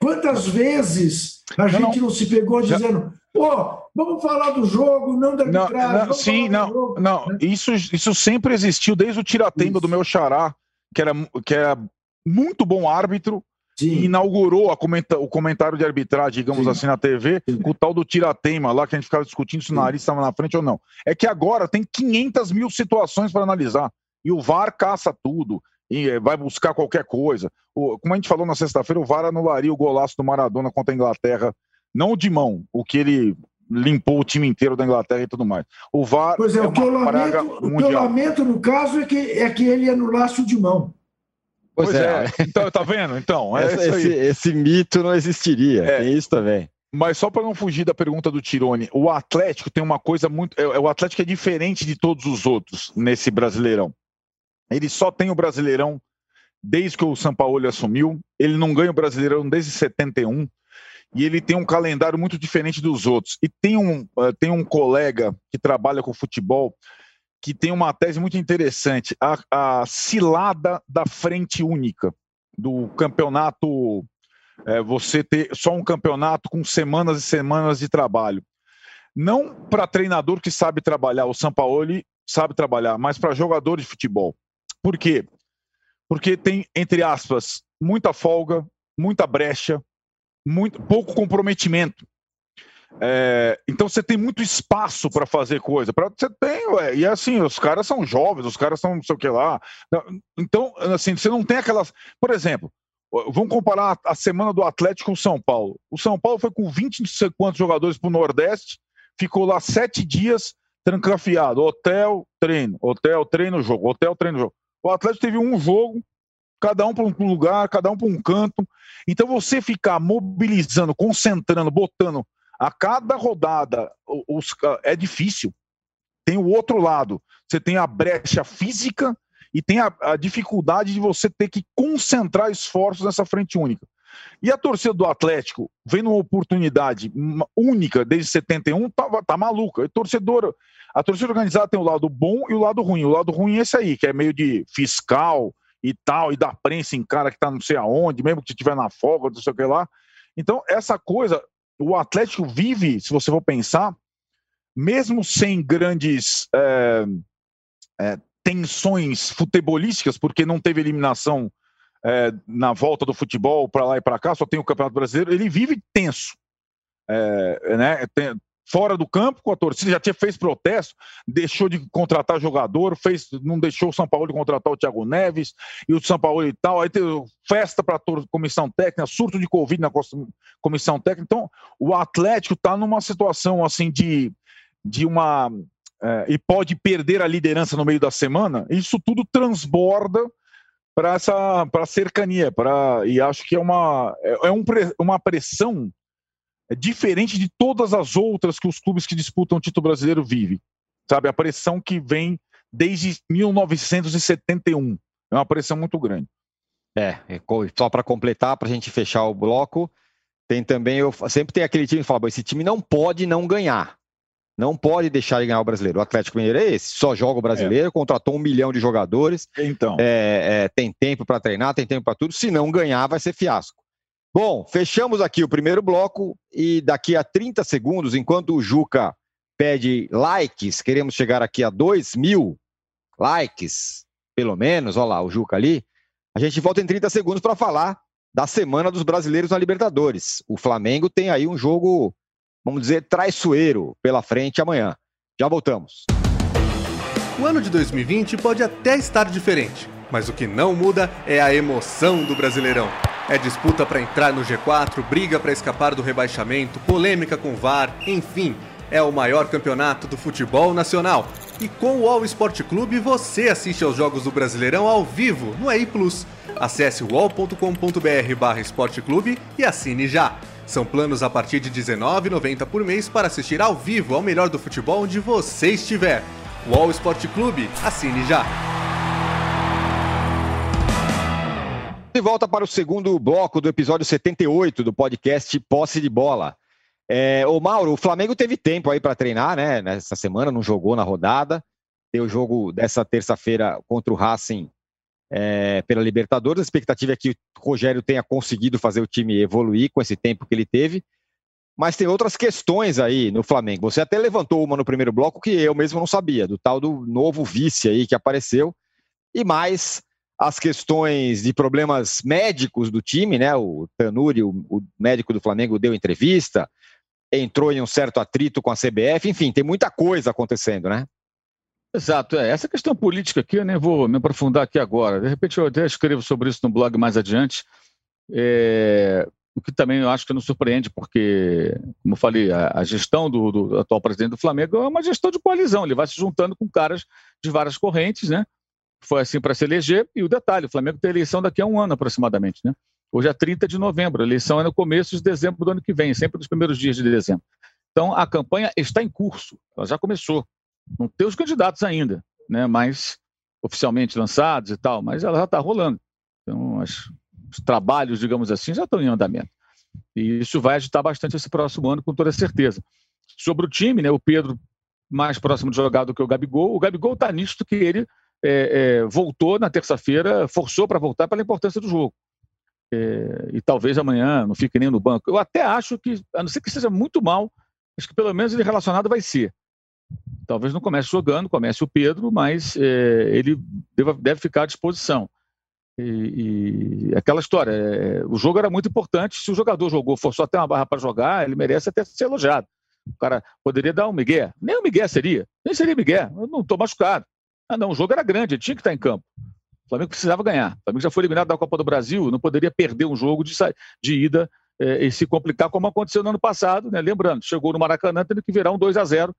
Quantas vezes a gente não, não se pegou dizendo, pô, vamos falar do jogo, não da arbitragem. Não, sim, não, jogo, não. Né? Isso, isso sempre existiu desde o tiratemba do meu xará, que era, que era muito bom árbitro, Sim. e inaugurou comenta, o comentário de arbitragem, digamos Sim. assim, na TV, Sim. com o tal do tiratema lá, que a gente ficava discutindo se o nariz estava na frente ou não. É que agora tem 500 mil situações para analisar, e o VAR caça tudo e eh, vai buscar qualquer coisa. O, como a gente falou na sexta-feira, o VAR anularia o golaço do Maradona contra a Inglaterra, não o de mão, o que ele limpou o time inteiro da Inglaterra e tudo mais. O VAR pois é, é o, que eu lamento, o que eu lamento no caso é que, é que ele anulasse o de mão. Pois, pois é. é. Então, tá vendo? Então, é esse, esse, mito não existiria. É. Tem isso também. Mas só para não fugir da pergunta do Tirone, o Atlético tem uma coisa muito. É, o Atlético é diferente de todos os outros nesse Brasileirão. Ele só tem o Brasileirão desde que o São Paulo assumiu. Ele não ganha o Brasileirão desde 71 e ele tem um calendário muito diferente dos outros. E tem um, uh, tem um colega que trabalha com futebol que tem uma tese muito interessante, a, a cilada da frente única do campeonato, é, você ter só um campeonato com semanas e semanas de trabalho. Não para treinador que sabe trabalhar, o Sampaoli sabe trabalhar, mas para jogador de futebol. Por quê? Porque tem, entre aspas, muita folga, muita brecha, muito pouco comprometimento. É, então você tem muito espaço para fazer coisa. Pra, você tem, ué, e assim, os caras são jovens, os caras são não sei o que lá. Então, assim, você não tem aquelas. Por exemplo, vamos comparar a semana do Atlético com o São Paulo. O São Paulo foi com 20 não sei quantos jogadores para o Nordeste, ficou lá sete dias trancafiado. Hotel, treino, hotel, treino, jogo, hotel, treino, jogo. O Atlético teve um jogo, cada um para um lugar, cada um para um canto. Então você ficar mobilizando, concentrando, botando a cada rodada os, é difícil. Tem o outro lado. Você tem a brecha física e tem a, a, dificuldade de você ter que concentrar esforços nessa frente única. E a torcida do Atlético, vendo uma oportunidade única desde 71, tá, tá maluca. Torcedora, a torcida organizada tem o lado bom e o lado ruim. O lado ruim é esse aí, que é meio de fiscal e tal, e da prensa em cara que tá não sei aonde, mesmo que estiver na folga, não sei o que lá. Então, essa coisa, o Atlético vive, se você for pensar, mesmo sem grandes é, é, tensões futebolísticas, porque não teve eliminação é, na volta do futebol para lá e para cá, só tem o Campeonato Brasileiro, ele vive tenso. É, né, fora do campo com a torcida, já tinha fez protesto, deixou de contratar jogador, fez, não deixou o São Paulo de contratar o Thiago Neves e o São Paulo e tal, aí teve festa para a comissão técnica, surto de Covid na comissão técnica. Então, o Atlético está numa situação assim de, de uma. É, e pode perder a liderança no meio da semana, isso tudo transborda para essa para cercania, para e acho que é uma é, é um, uma pressão é diferente de todas as outras que os clubes que disputam o título brasileiro vivem. Sabe, a pressão que vem desde 1971. É uma pressão muito grande. É, só para completar, para a gente fechar o bloco, tem também, eu sempre tem aquele time que fala, esse time não pode não ganhar. Não pode deixar de ganhar o brasileiro. O Atlético Mineiro é esse, só joga o brasileiro, é. contratou um milhão de jogadores. Então. É, é, tem tempo para treinar, tem tempo para tudo. Se não ganhar, vai ser fiasco. Bom, fechamos aqui o primeiro bloco e daqui a 30 segundos, enquanto o Juca pede likes, queremos chegar aqui a 2 mil likes, pelo menos, olha lá o Juca ali, a gente volta em 30 segundos para falar da semana dos brasileiros na Libertadores. O Flamengo tem aí um jogo, vamos dizer, traiçoeiro pela frente amanhã. Já voltamos. O ano de 2020 pode até estar diferente, mas o que não muda é a emoção do Brasileirão. É disputa para entrar no G4, briga para escapar do rebaixamento, polêmica com VAR, enfim, é o maior campeonato do futebol nacional. E com o All Sport Clube você assiste aos jogos do Brasileirão ao vivo no EI Plus. Acesse wall.com.br esporteclube e assine já. São planos a partir de R$19,90 por mês para assistir ao vivo ao melhor do futebol onde você estiver. Wall Sport Clube, assine já! De volta para o segundo bloco do episódio 78 do podcast Posse de Bola. É, ô Mauro, o Flamengo teve tempo aí para treinar, né? Nessa semana, não jogou na rodada. Tem o jogo dessa terça-feira contra o Racing é, pela Libertadores. A expectativa é que o Rogério tenha conseguido fazer o time evoluir com esse tempo que ele teve. Mas tem outras questões aí no Flamengo. Você até levantou uma no primeiro bloco que eu mesmo não sabia, do tal do novo vice aí que apareceu. E mais as questões de problemas médicos do time, né? O Tanuri, o, o, médico do Flamengo, deu entrevista, entrou em um certo atrito com a CBF, enfim, tem muita coisa acontecendo, né? Exato, é. Essa questão política aqui eu nem vou me aprofundar aqui agora. De repente eu até escrevo sobre isso no blog mais adiante. É, o que também eu acho que não surpreende, porque, como eu falei, a, gestão do, do, atual presidente do Flamengo é uma gestão de coalizão. Ele vai se juntando com caras de várias correntes, né? Foi assim para se eleger. E o detalhe: o Flamengo tem eleição daqui a um ano aproximadamente, né? Hoje é 30 de novembro, a eleição é no começo de dezembro do ano que vem, sempre nos primeiros dias de dezembro. Então a campanha está em curso, ela já começou. Não tem os candidatos ainda, né? Mas oficialmente lançados e tal, mas ela já está rolando. Então, as, os trabalhos, digamos assim, já estão em andamento. E isso vai agitar bastante esse próximo ano, com toda certeza. Sobre o time, né, o Pedro mais próximo de jogar do que o Gabigol. O Gabigol está nisto que ele é, é, voltou na terça-feira, forçou para voltar pela importância do jogo. É, e talvez amanhã não fique nem no banco. Eu até acho que, a não ser que seja muito mal, acho que pelo menos ele relacionado vai ser. Talvez não comece jogando, comece o Pedro, mas é, ele deve, deve, ficar à disposição. E, e aquela história, é, o jogo era muito importante. Se o jogador jogou, forçou até uma barra para jogar, ele merece até ser elogiado. O cara poderia dar um migué. Nem um migué seria. Nem seria migué. Eu não estou machucado. Ah, não, o jogo era grande, ele tinha que estar em campo. O Flamengo precisava ganhar. O Flamengo já foi eliminado da Copa do Brasil, não poderia perder um jogo de, de ida eh, e se complicar como aconteceu no ano passado. Né? Lembrando, chegou no Maracanã tendo que virar um 2 a 0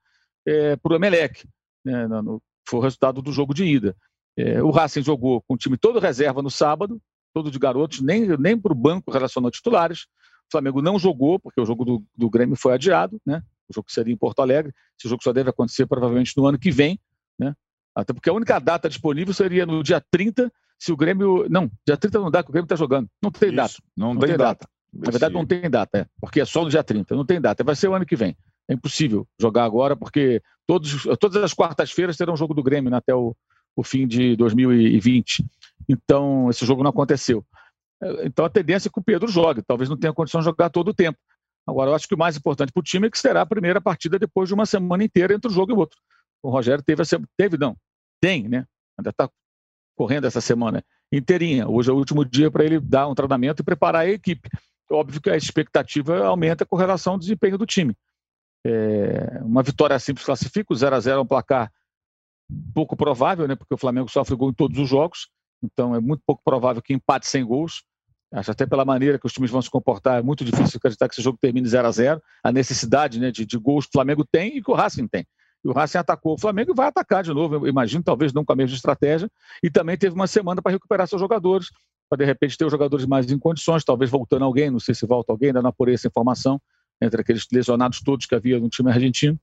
eh, para o Emelec. Né? No, foi o resultado do jogo de ida. Eh, o Racing jogou com o time todo reserva no sábado, todo de garotos, nem, nem para o banco relacionou titulares. O Flamengo não jogou, porque o jogo do, do Grêmio foi adiado, né? o jogo seria em Porto Alegre. Esse jogo só deve acontecer provavelmente no ano que vem? Até porque a única data disponível seria no dia 30, se o Grêmio. Não, dia 30 não dá, porque o Grêmio está jogando. Não tem Isso, data. Não, não tem, tem, data. data. Na verdade, não tem data, é, porque é só no dia 30. Não tem data. Vai ser o ano que vem. É impossível jogar agora, porque todos, todas as quartas-feiras terão jogo do Grêmio né, até o, o fim de 2020. Então, esse jogo não aconteceu. É, então, a tendência é que o Pedro jogue. Talvez não tenha condição de jogar todo o tempo. Agora, eu acho que o mais importante para o time é que será a primeira partida depois de uma semana inteira entre um jogo e outro. O Rogério teve, teve não, tem, né? Ainda está correndo essa semana inteirinha. Hoje é o último dia para ele dar um treinamento e preparar a equipe. Óbvio que a expectativa aumenta com relação ao desempenho do time. É, uma vitória simples classifica, o 0x0 é um placar pouco provável, né? Porque o Flamengo sofre gol em todos os jogos, então é muito pouco provável que empate sem gols. Acho até pela maneira que os times vão se comportar, é muito difícil acreditar que esse jogo termine 0 a 0 A necessidade né, de, de gols que o Flamengo tem e que o Racing tem. O Racing atacou o Flamengo e vai atacar de novo, eu imagino, talvez não com a mesma estratégia. E também teve uma semana para recuperar seus jogadores, para de repente ter os jogadores mais em condições, talvez voltando alguém, não sei se volta alguém, ainda não apurei essa informação, entre aqueles lesionados todos que havia no time argentino.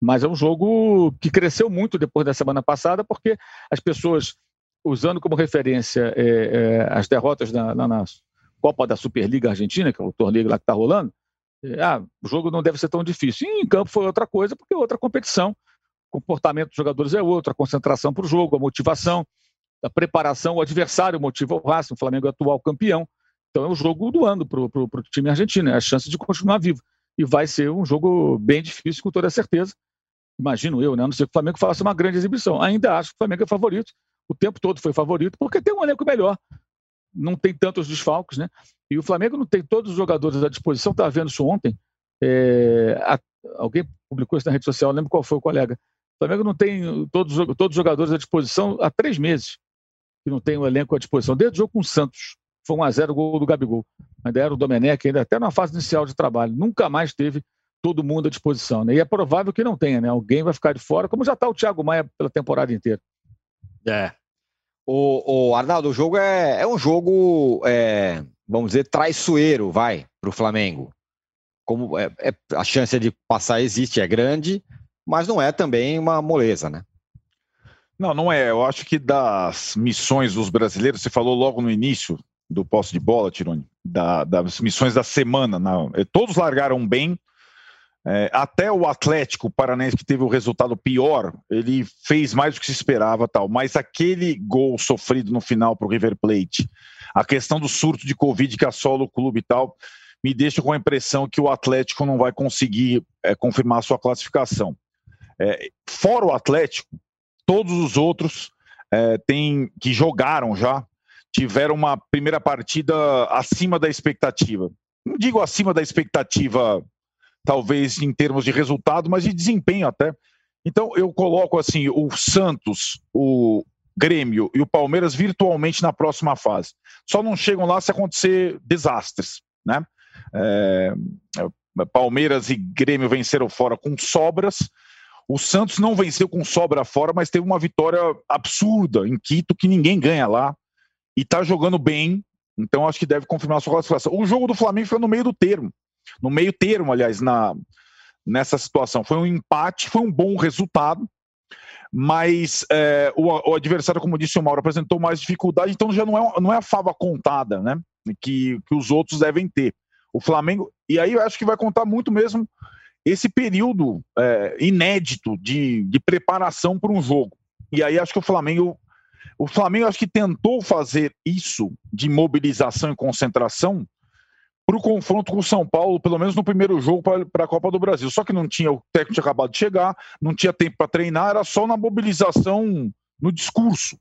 Mas é um jogo que cresceu muito depois da semana passada, porque as pessoas usando como referência é, é, as derrotas na, na, na, Copa da Superliga Argentina, que é o torneio lá que está rolando, ah, o jogo não deve ser tão difícil. E em campo foi outra coisa, porque é outra competição. O comportamento dos jogadores é outro, a concentração para o jogo, a motivação, a preparação, o adversário motiva o Racing, o Flamengo é atual campeão. Então é o jogo do ano para o time argentino, é a chance de continuar vivo. E vai ser um jogo bem difícil, com toda certeza. Imagino eu, né? A não ser que o Flamengo faça uma grande exibição. Ainda acho que o Flamengo é favorito o tempo todo foi favorito, porque tem um elenco melhor. Não tem tantos desfalques, né? E o Flamengo não tem todos os jogadores à disposição. Estava vendo isso ontem. É, a, alguém publicou isso na rede social, lembro qual foi o colega. O Flamengo não tem todos, todos os jogadores à disposição há três meses que não tem o elenco à disposição. Desde o jogo com o Santos, foi um a 0 gol do Gabigol. Ainda era o Domenech, ainda até na fase inicial de trabalho. Nunca mais teve todo mundo à disposição. Né? E é provável que não tenha, né? Alguém vai ficar de fora, como já está o Thiago Maia pela temporada inteira. É. O, o Arnaldo, o jogo é, é um jogo, é, vamos dizer, traiçoeiro, vai, para o Flamengo. Como é, é, a chance de passar existe, é grande, mas não é também uma moleza, né? Não, não é. Eu acho que das missões dos brasileiros, você falou logo no início do posse de bola, Tirone, da, das missões da semana. Não, todos largaram bem, é, até o Atlético Paranaense, que teve o resultado pior, ele fez mais do que se esperava, tal. Mas aquele gol sofrido no final para o River Plate, a questão do surto de Covid que assola o clube e tal, me deixa com a impressão que o Atlético não vai conseguir é, confirmar a sua classificação. É, fora o Atlético, todos os outros é, tem, que jogaram já tiveram uma primeira partida acima da expectativa. Não digo acima da expectativa talvez em termos de resultado, mas de desempenho até. Então eu coloco assim o Santos, o Grêmio e o Palmeiras virtualmente na próxima fase. Só não chegam lá se acontecer desastres, né? É, Palmeiras e Grêmio venceram fora com sobras. O Santos não venceu com sobra fora, mas teve uma vitória absurda em Quito que ninguém ganha lá e está jogando bem. Então acho que deve confirmar sua classificação. O jogo do Flamengo foi no meio do termo no meio termo, aliás, na, nessa situação. Foi um empate, foi um bom resultado, mas é, o, o, adversário, como disse o Mauro, apresentou mais dificuldade, então já não é, não é a fava contada, né? Que, que os outros devem ter. O Flamengo, e aí eu acho que vai contar muito mesmo esse período é, inédito de, de preparação para um jogo. E aí acho que o Flamengo, o Flamengo acho que tentou fazer isso de mobilização e concentração para o confronto com o São Paulo, pelo menos no primeiro jogo para a Copa do Brasil. Só que não tinha, o técnico tinha acabado de chegar, não tinha tempo para treinar, era só na mobilização no discurso.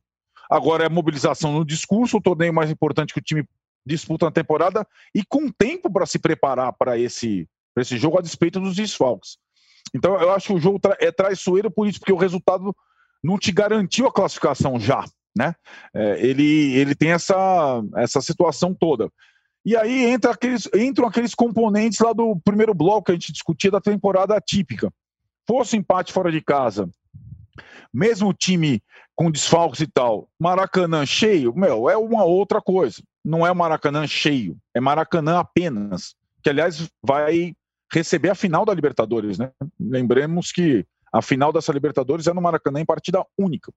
Agora é mobilização no discurso, o torneio mais importante que o time disputa na temporada e com tempo para se preparar para esse, esse jogo a despeito dos desfalques. Então eu acho que o jogo tra é traiçoeiro por isso, porque o resultado não te garantiu a classificação já. Né? É, ele, ele tem essa, essa situação toda. E aí entra aqueles, entram aqueles componentes lá do primeiro bloco que a gente discutia da temporada atípica. Fosse empate fora de casa, mesmo time com desfalques e tal, Maracanã cheio, meu, é uma outra coisa. Não é Maracanã cheio, é Maracanã apenas. Que, aliás, vai receber a final da Libertadores, né? Lembremos que a final dessa Libertadores é no Maracanã em partida única.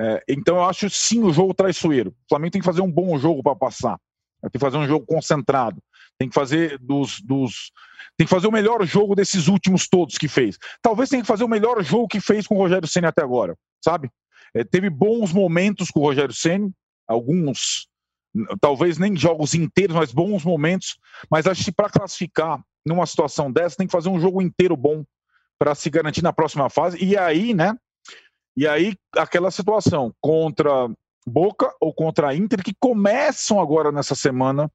É, então eu acho sim o jogo traiçoeiro. O Flamengo tem que fazer um bom jogo para passar. Tem que fazer um jogo concentrado. Tem que fazer dos, dos. Tem que fazer o melhor jogo desses últimos todos que fez. Talvez tenha que fazer o melhor jogo que fez com o Rogério Senna até agora, sabe? É, teve bons momentos com o Rogério Senna, alguns, talvez nem jogos inteiros, mas bons momentos. Mas acho que para classificar numa situação dessa, tem que fazer um jogo inteiro bom para se garantir na próxima fase. E aí, né? E aí, aquela situação contra Boca ou contra a Inter, que começam agora nessa semana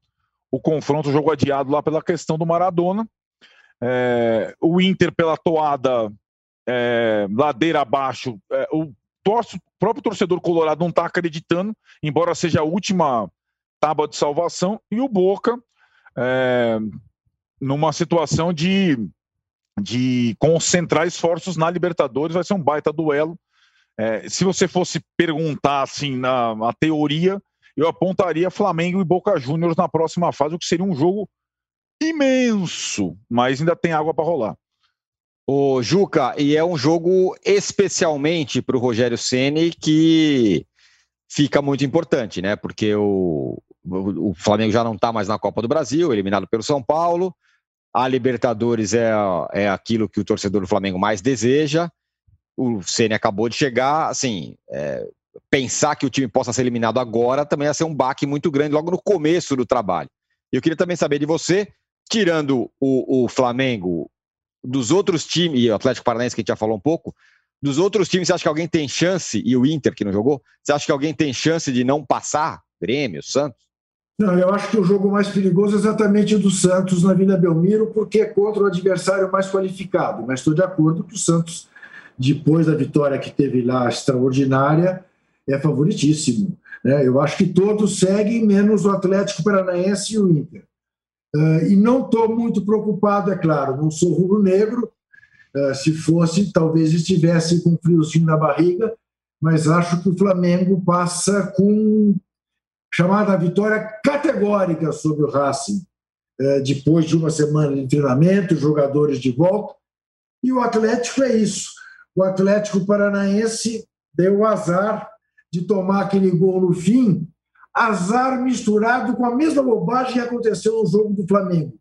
o confronto, o jogo adiado lá pela questão do Maradona. É, o Inter pela toada é, ladeira abaixo, é, o, torce, o próprio torcedor colorado não está acreditando, embora seja a última tábua de salvação, e o Boca é, numa situação de, de concentrar esforços na Libertadores, vai ser um baita duelo é, se você fosse perguntar assim na, na, teoria, eu apontaria Flamengo e Boca Juniors na próxima fase, o que seria um jogo imenso, mas ainda tem água para rolar. O Juca, e é um jogo especialmente para o Rogério Ceni que fica muito importante, né? Porque o, o, o Flamengo já não está mais na Copa do Brasil, eliminado pelo São Paulo. A Libertadores é, é aquilo que o torcedor do Flamengo mais deseja o Ceni acabou de chegar, assim, é, pensar que o time possa ser eliminado agora também ia ser um baque muito grande logo no começo do trabalho. Eu queria também saber de você, tirando o, o Flamengo, dos outros times, e o Atlético Paranaense que a gente já falou um pouco, dos outros times, você acha que alguém tem chance, e o Inter que não jogou, você acha que alguém tem chance de não passar? Grêmio, Santos? Não, eu acho que o jogo mais perigoso é exatamente o do Santos na Vila Belmiro, porque é contra o adversário mais qualificado. Mas estou de acordo que o Santos depois da vitória que teve lá extraordinária, é favoritíssimo. Né? Eu acho que todos seguem, menos o Atlético Paranaense e o Inter. Uh, e não estou muito preocupado, é claro, não sou rubro-negro. Uh, se fosse, talvez estivesse com friozinho na barriga, mas acho que o Flamengo passa com chamada vitória categórica sobre o Racing, uh, depois de uma semana de treinamento, jogadores de volta. E o Atlético é isso o Atlético Paranaense deu azar de tomar aquele gol no fim, azar misturado com a mesma bobagem que aconteceu no jogo do Flamengo.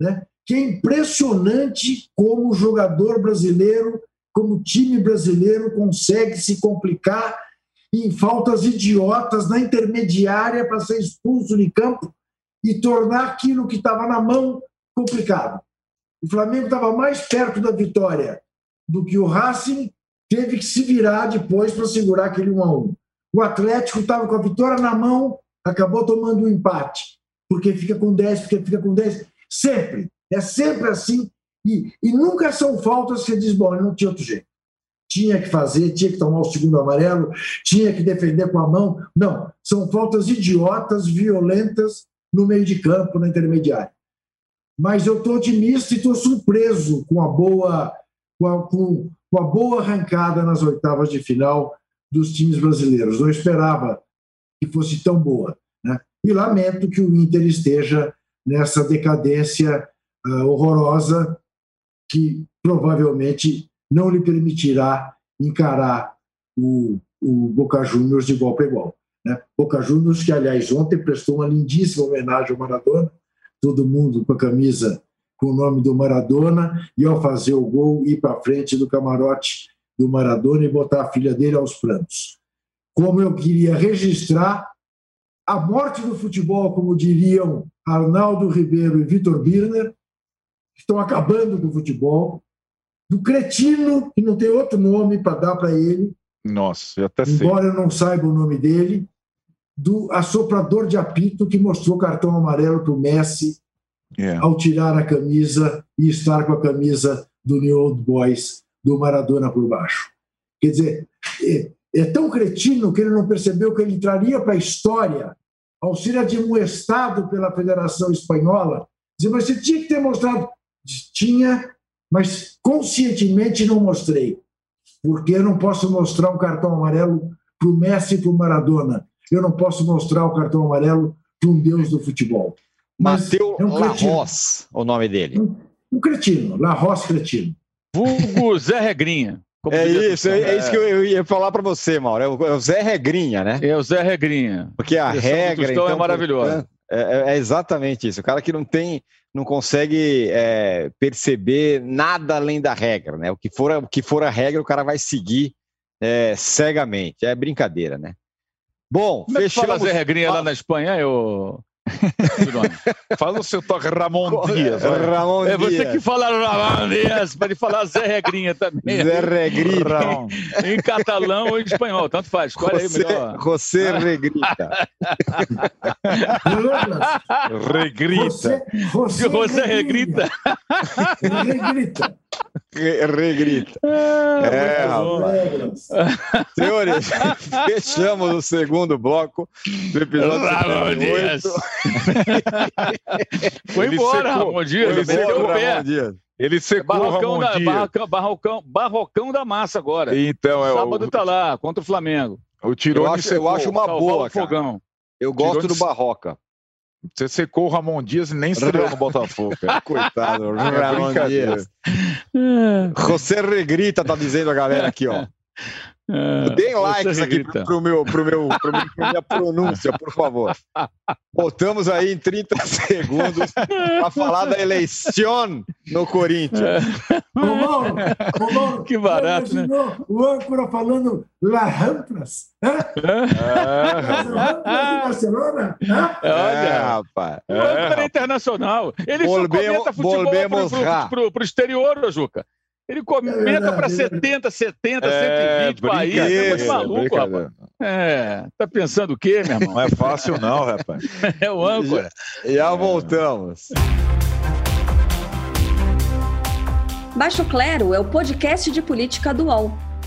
Né? Que é impressionante como o jogador brasileiro, como o time brasileiro consegue se complicar em faltas idiotas na intermediária para ser expulso de campo e tornar aquilo que estava na mão complicado. O Flamengo estava mais perto da vitória do que o Racing teve que se virar depois para segurar aquele 1 a 1 O Atlético estava com a vitória na mão, acabou tomando um empate, porque fica com 10, porque fica com 10. Sempre, é sempre assim. E, e nunca são faltas que diz, bom, não tinha outro jeito. Tinha que fazer, tinha que tomar o segundo amarelo, tinha que defender com a mão. Não, são faltas idiotas, violentas no meio de campo, na intermediária. Mas eu estou otimista e estou surpreso com a boa com com a boa arrancada nas oitavas de final dos times brasileiros. Não esperava que fosse tão boa. Né? E lamento que o Inter esteja nessa decadência uh, horrorosa que provavelmente não lhe permitirá encarar o, o Boca Juniors de igual para igual. Né? Boca Juniors, que aliás ontem prestou uma lindíssima homenagem ao Maradona, todo mundo com a camisa com o nome do Maradona, e ao fazer o gol, ir para frente do camarote do Maradona e botar a filha dele aos prantos. Como eu queria registrar a morte do futebol, como diriam Arnaldo Ribeiro e Vitor Birner, que estão acabando com o futebol, do cretino, que não tem outro nome para dar para ele. Nossa, eu até sei. Embora eu não saiba o nome dele, do assoprador de apito que mostrou cartão amarelo para o Messi ao tirar a camisa e estar com a camisa do New Old Boys do Maradona por baixo. Quer dizer, é, é tão cretino que ele não percebeu que ele entraria para a história ao ser admoestado pela Federação Espanhola. Dizer, mas você tinha que ter mostrado. Tinha, mas conscientemente não mostrei. Porque eu não posso mostrar um cartão amarelo para o Messi e para o Maradona. Eu não posso mostrar o cartão amarelo para um deus do futebol. Mateu é um Larros, o nome dele. Um, um cretino, Larros cretino. Vulgo Zé Regrinha. É isso, é, é, isso que eu ia falar para você, Mauro. É o, é o, Zé Regrinha, né? É o Zé Regrinha. Porque a regra então, é maravilhosa. É, é, é, exatamente isso. O cara que não tem, não consegue é, perceber nada além da regra, né? O que for, o que for a regra, o cara vai seguir é, cegamente. É brincadeira, né? Bom, Como fechamos. É que fala Zé Regrinha lá na Espanha, eu Fala o seu toque Ramon Dias. Ramon é você Dias. que fala Ramon Dias, pode falar Zé Regrinha também. Zé Regrinha. Em, em catalão ou em espanhol, tanto faz. Qual é melhor? José Regrita. regrita. José, José Regrita. Regrita. Regrita. é, rapaz. Senhores, fechamos o segundo bloco do episódio. Ramon Dias. Foi embora, Ramon Dias. Ele secou o pé. Ele secou barrocão da, barrocão, barrocão, barrocão da massa agora. Então, é Sábado o... tá lá, contra o Flamengo. O Tirone eu acho, eu acho uma boa, fogão. Eu gosto Tirone... do Barroca. Você secou o Ramon Dias e nem estreou no Botafogo. Cara. Coitado, Ramon Dias. José Regrita tá dizendo a galera aqui, ó. Uh, Deem likes aqui para pro meu, pro meu, pro meu, pra minha pronúncia, por favor. Voltamos aí em 30 segundos para falar da eleição no Corinthians. Mauro, ô, Mauro, que barato, né? O âncora falando La Ramplas. É, é. Barcelona? É, olha, rapaz. O âncora é, internacional. Ele volvemos, só comenta futebol para o exterior, Juca. Ele comenta para 70, 70, é, 120 países. É maluco, rapaz. É, tá pensando o quê, meu irmão? Não é fácil, não, rapaz. é o âncora. Já, já voltamos. Baixo Clero é o podcast de política do UOL.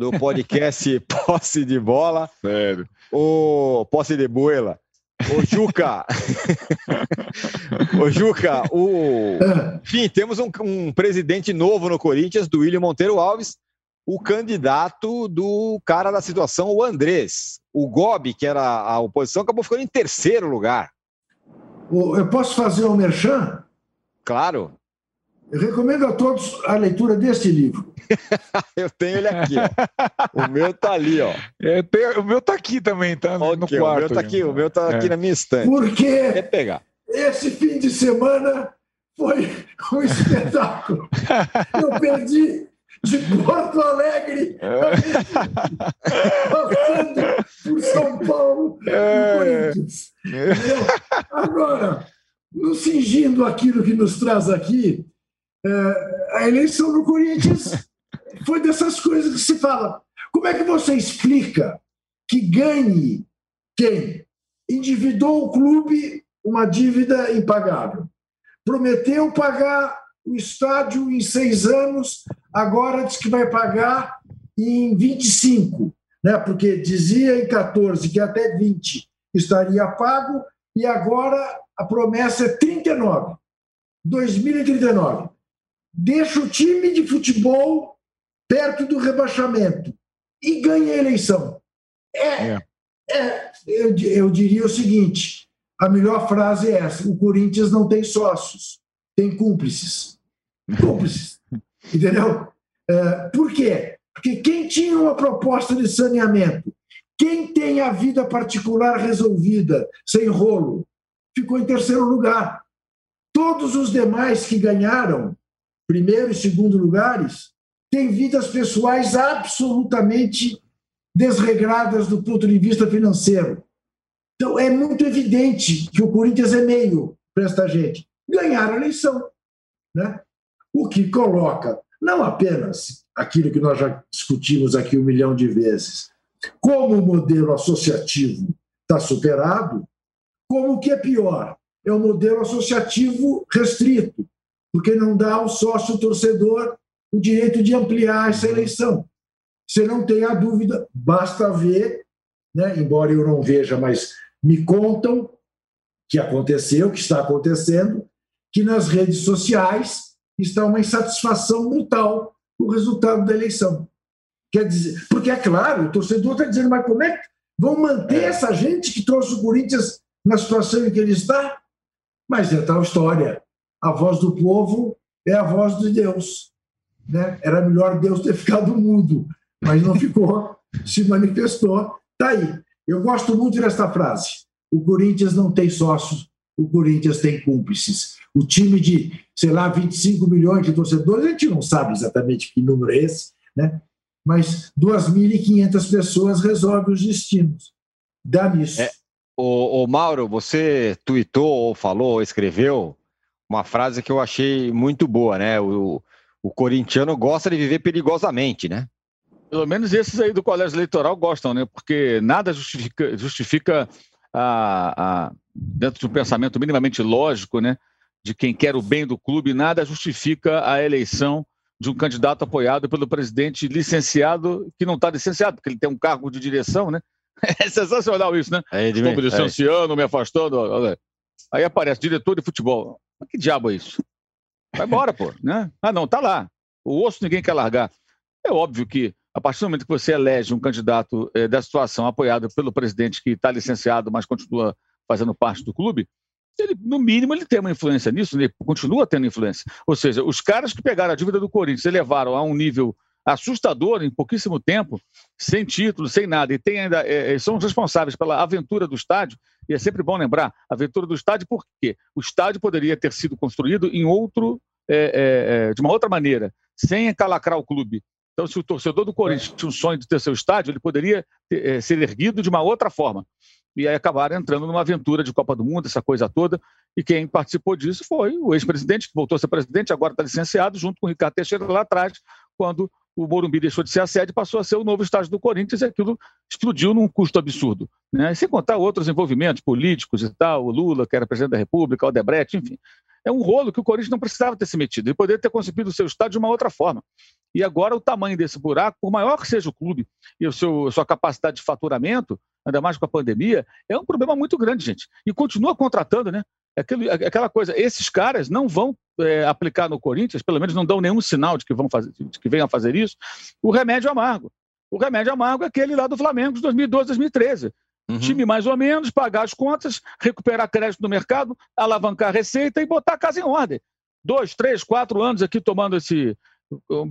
do podcast Posse de Bola. Sério. O Posse de Buela. O Juca. o Juca, o... enfim, temos um, um, presidente novo no Corinthians, do William Monteiro Alves, o candidato do cara da situação, o Andrés. O Gobi, que era a oposição, acabou ficando em terceiro lugar. Eu posso fazer um merchan? Claro. Eu recomendo a todos a leitura deste livro. eu tenho ele aqui, ó. O meu tá ali, ó. Tenho, o meu tá aqui também, tá no okay, quarto. O meu tá aqui, o meu tá é. aqui na minha estante. Porque é pegar. esse fim de semana foi um espetáculo. eu perdi de Porto Alegre, passando por São Paulo é. Corinthians. Agora, nos cingindo aquilo que nos traz aqui, é, a eleição no Corinthians foi dessas coisas que se fala. Como é que você explica que ganhe quem endividou o clube uma dívida impagável? Prometeu pagar o estádio em seis anos, agora diz que vai pagar em 25, né? porque dizia em 14 que até 20 estaria pago, e agora a promessa é 39, 2039. Deixa o time de futebol perto do rebaixamento e ganha a eleição. É, é. é eu, eu diria o seguinte: a melhor frase é essa: o Corinthians não tem sócios, tem cúmplices. Cúmplices. Entendeu? É, por quê? Porque quem tinha uma proposta de saneamento, quem tem a vida particular resolvida, sem rolo, ficou em terceiro lugar. Todos os demais que ganharam primeiro e segundo lugares têm vidas pessoais absolutamente desregradas do ponto de vista financeiro. Então, é muito evidente que o Corinthians é meio para esta gente. Ganhar a eleição. Né? O que coloca não apenas aquilo que nós já discutimos aqui um milhão de vezes, como o modelo associativo está superado, como o que é pior, é o modelo associativo restrito, porque não dá ao sócio torcedor o direito de ampliar essa eleição. Você não tem a dúvida, basta ver, né, embora eu não veja, mas me contam que aconteceu, que está acontecendo, que nas redes sociais está uma insatisfação brutal com o resultado da eleição. Quer dizer, porque é claro, o torcedor está dizendo, mas como é que vão manter é. essa gente que trouxe o Corinthians na situação em que ele está? Mas é tal história. A voz do povo é a voz de Deus. Né? Era melhor Deus ter ficado mudo, mas não ficou, se manifestou. Está aí. Eu gosto muito desta frase. O Corinthians não tem sócios, o Corinthians tem cúmplices. O time de, sei lá, 25 milhões de torcedores, a gente não sabe exatamente que número é esse, né? mas 2.500 pessoas resolvem os destinos. Dá nisso. É, o, o Mauro, você tweetou, ou falou, ou escreveu uma frase que eu achei muito boa, né? O, o corintiano gosta de viver perigosamente, né? Pelo menos esses aí do colégio eleitoral gostam, né? Porque nada justifica, justifica a, a, dentro de um pensamento minimamente lógico, né? De quem quer o bem do clube, nada justifica a eleição de um candidato apoiado pelo presidente licenciado, que não está licenciado, porque ele tem um cargo de direção, né? É sensacional isso, né? É, Estou me licenciando, é. me afastando. Aí aparece diretor de futebol. Mas que diabo é isso? Vai embora, pô. Né? Ah, não, tá lá. O osso ninguém quer largar. É óbvio que a partir do momento que você elege um candidato é, dessa situação apoiado pelo presidente que está licenciado, mas continua fazendo parte do clube, ele, no mínimo ele tem uma influência nisso, ele continua tendo influência. Ou seja, os caras que pegaram a dívida do Corinthians e levaram a um nível assustador em pouquíssimo tempo, sem título, sem nada, e tem ainda, é, são responsáveis pela aventura do estádio, e é sempre bom lembrar, a aventura do estádio, por quê? O estádio poderia ter sido construído em outro, é, é, de uma outra maneira, sem encalacrar o clube, então, se o torcedor do Corinthians tinha um sonho de ter seu estádio, ele poderia ter, é, ser erguido de uma outra forma. E aí acabaram entrando numa aventura de Copa do Mundo, essa coisa toda. E quem participou disso foi o ex-presidente, que voltou a ser presidente, agora está licenciado, junto com o Ricardo Teixeira lá atrás, quando o Morumbi deixou de ser a sede, passou a ser o novo estádio do Corinthians e aquilo explodiu num custo absurdo. Né? Sem contar outros envolvimentos políticos e tal, o Lula, que era presidente da República, o Debrecht, enfim é um rolo que o Corinthians não precisava ter se metido. Ele poderia ter concebido o seu estádio de uma outra forma. E agora o tamanho desse buraco, por maior que seja o clube e a sua capacidade de faturamento, ainda mais com a pandemia, é um problema muito grande, gente. E continua contratando, né? Aquela coisa, esses caras não vão é, aplicar no Corinthians, pelo menos não dão nenhum sinal de que, vão fazer, de que venham a fazer isso, o remédio amargo. O remédio amargo é aquele lá do Flamengo de 2012, 2013. Uhum. Time mais ou menos, pagar as contas, recuperar crédito no mercado, alavancar a receita e botar a casa em ordem. Dois, três, quatro anos aqui tomando esse,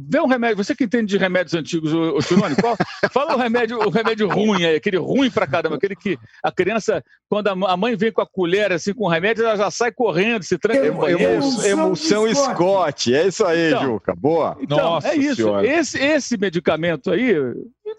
Vê um remédio, você que entende de remédios antigos, o, Chirone, qual, fala o remédio, o remédio ruim aí, aquele ruim pra caramba, aquele que a criança, quando a mãe vem com a colher assim com o remédio, ela já sai correndo, se tranca. Emulsão, emulsão Scott, é isso aí, então, Juca, boa. Então, Nossa é isso. Esse, esse medicamento aí,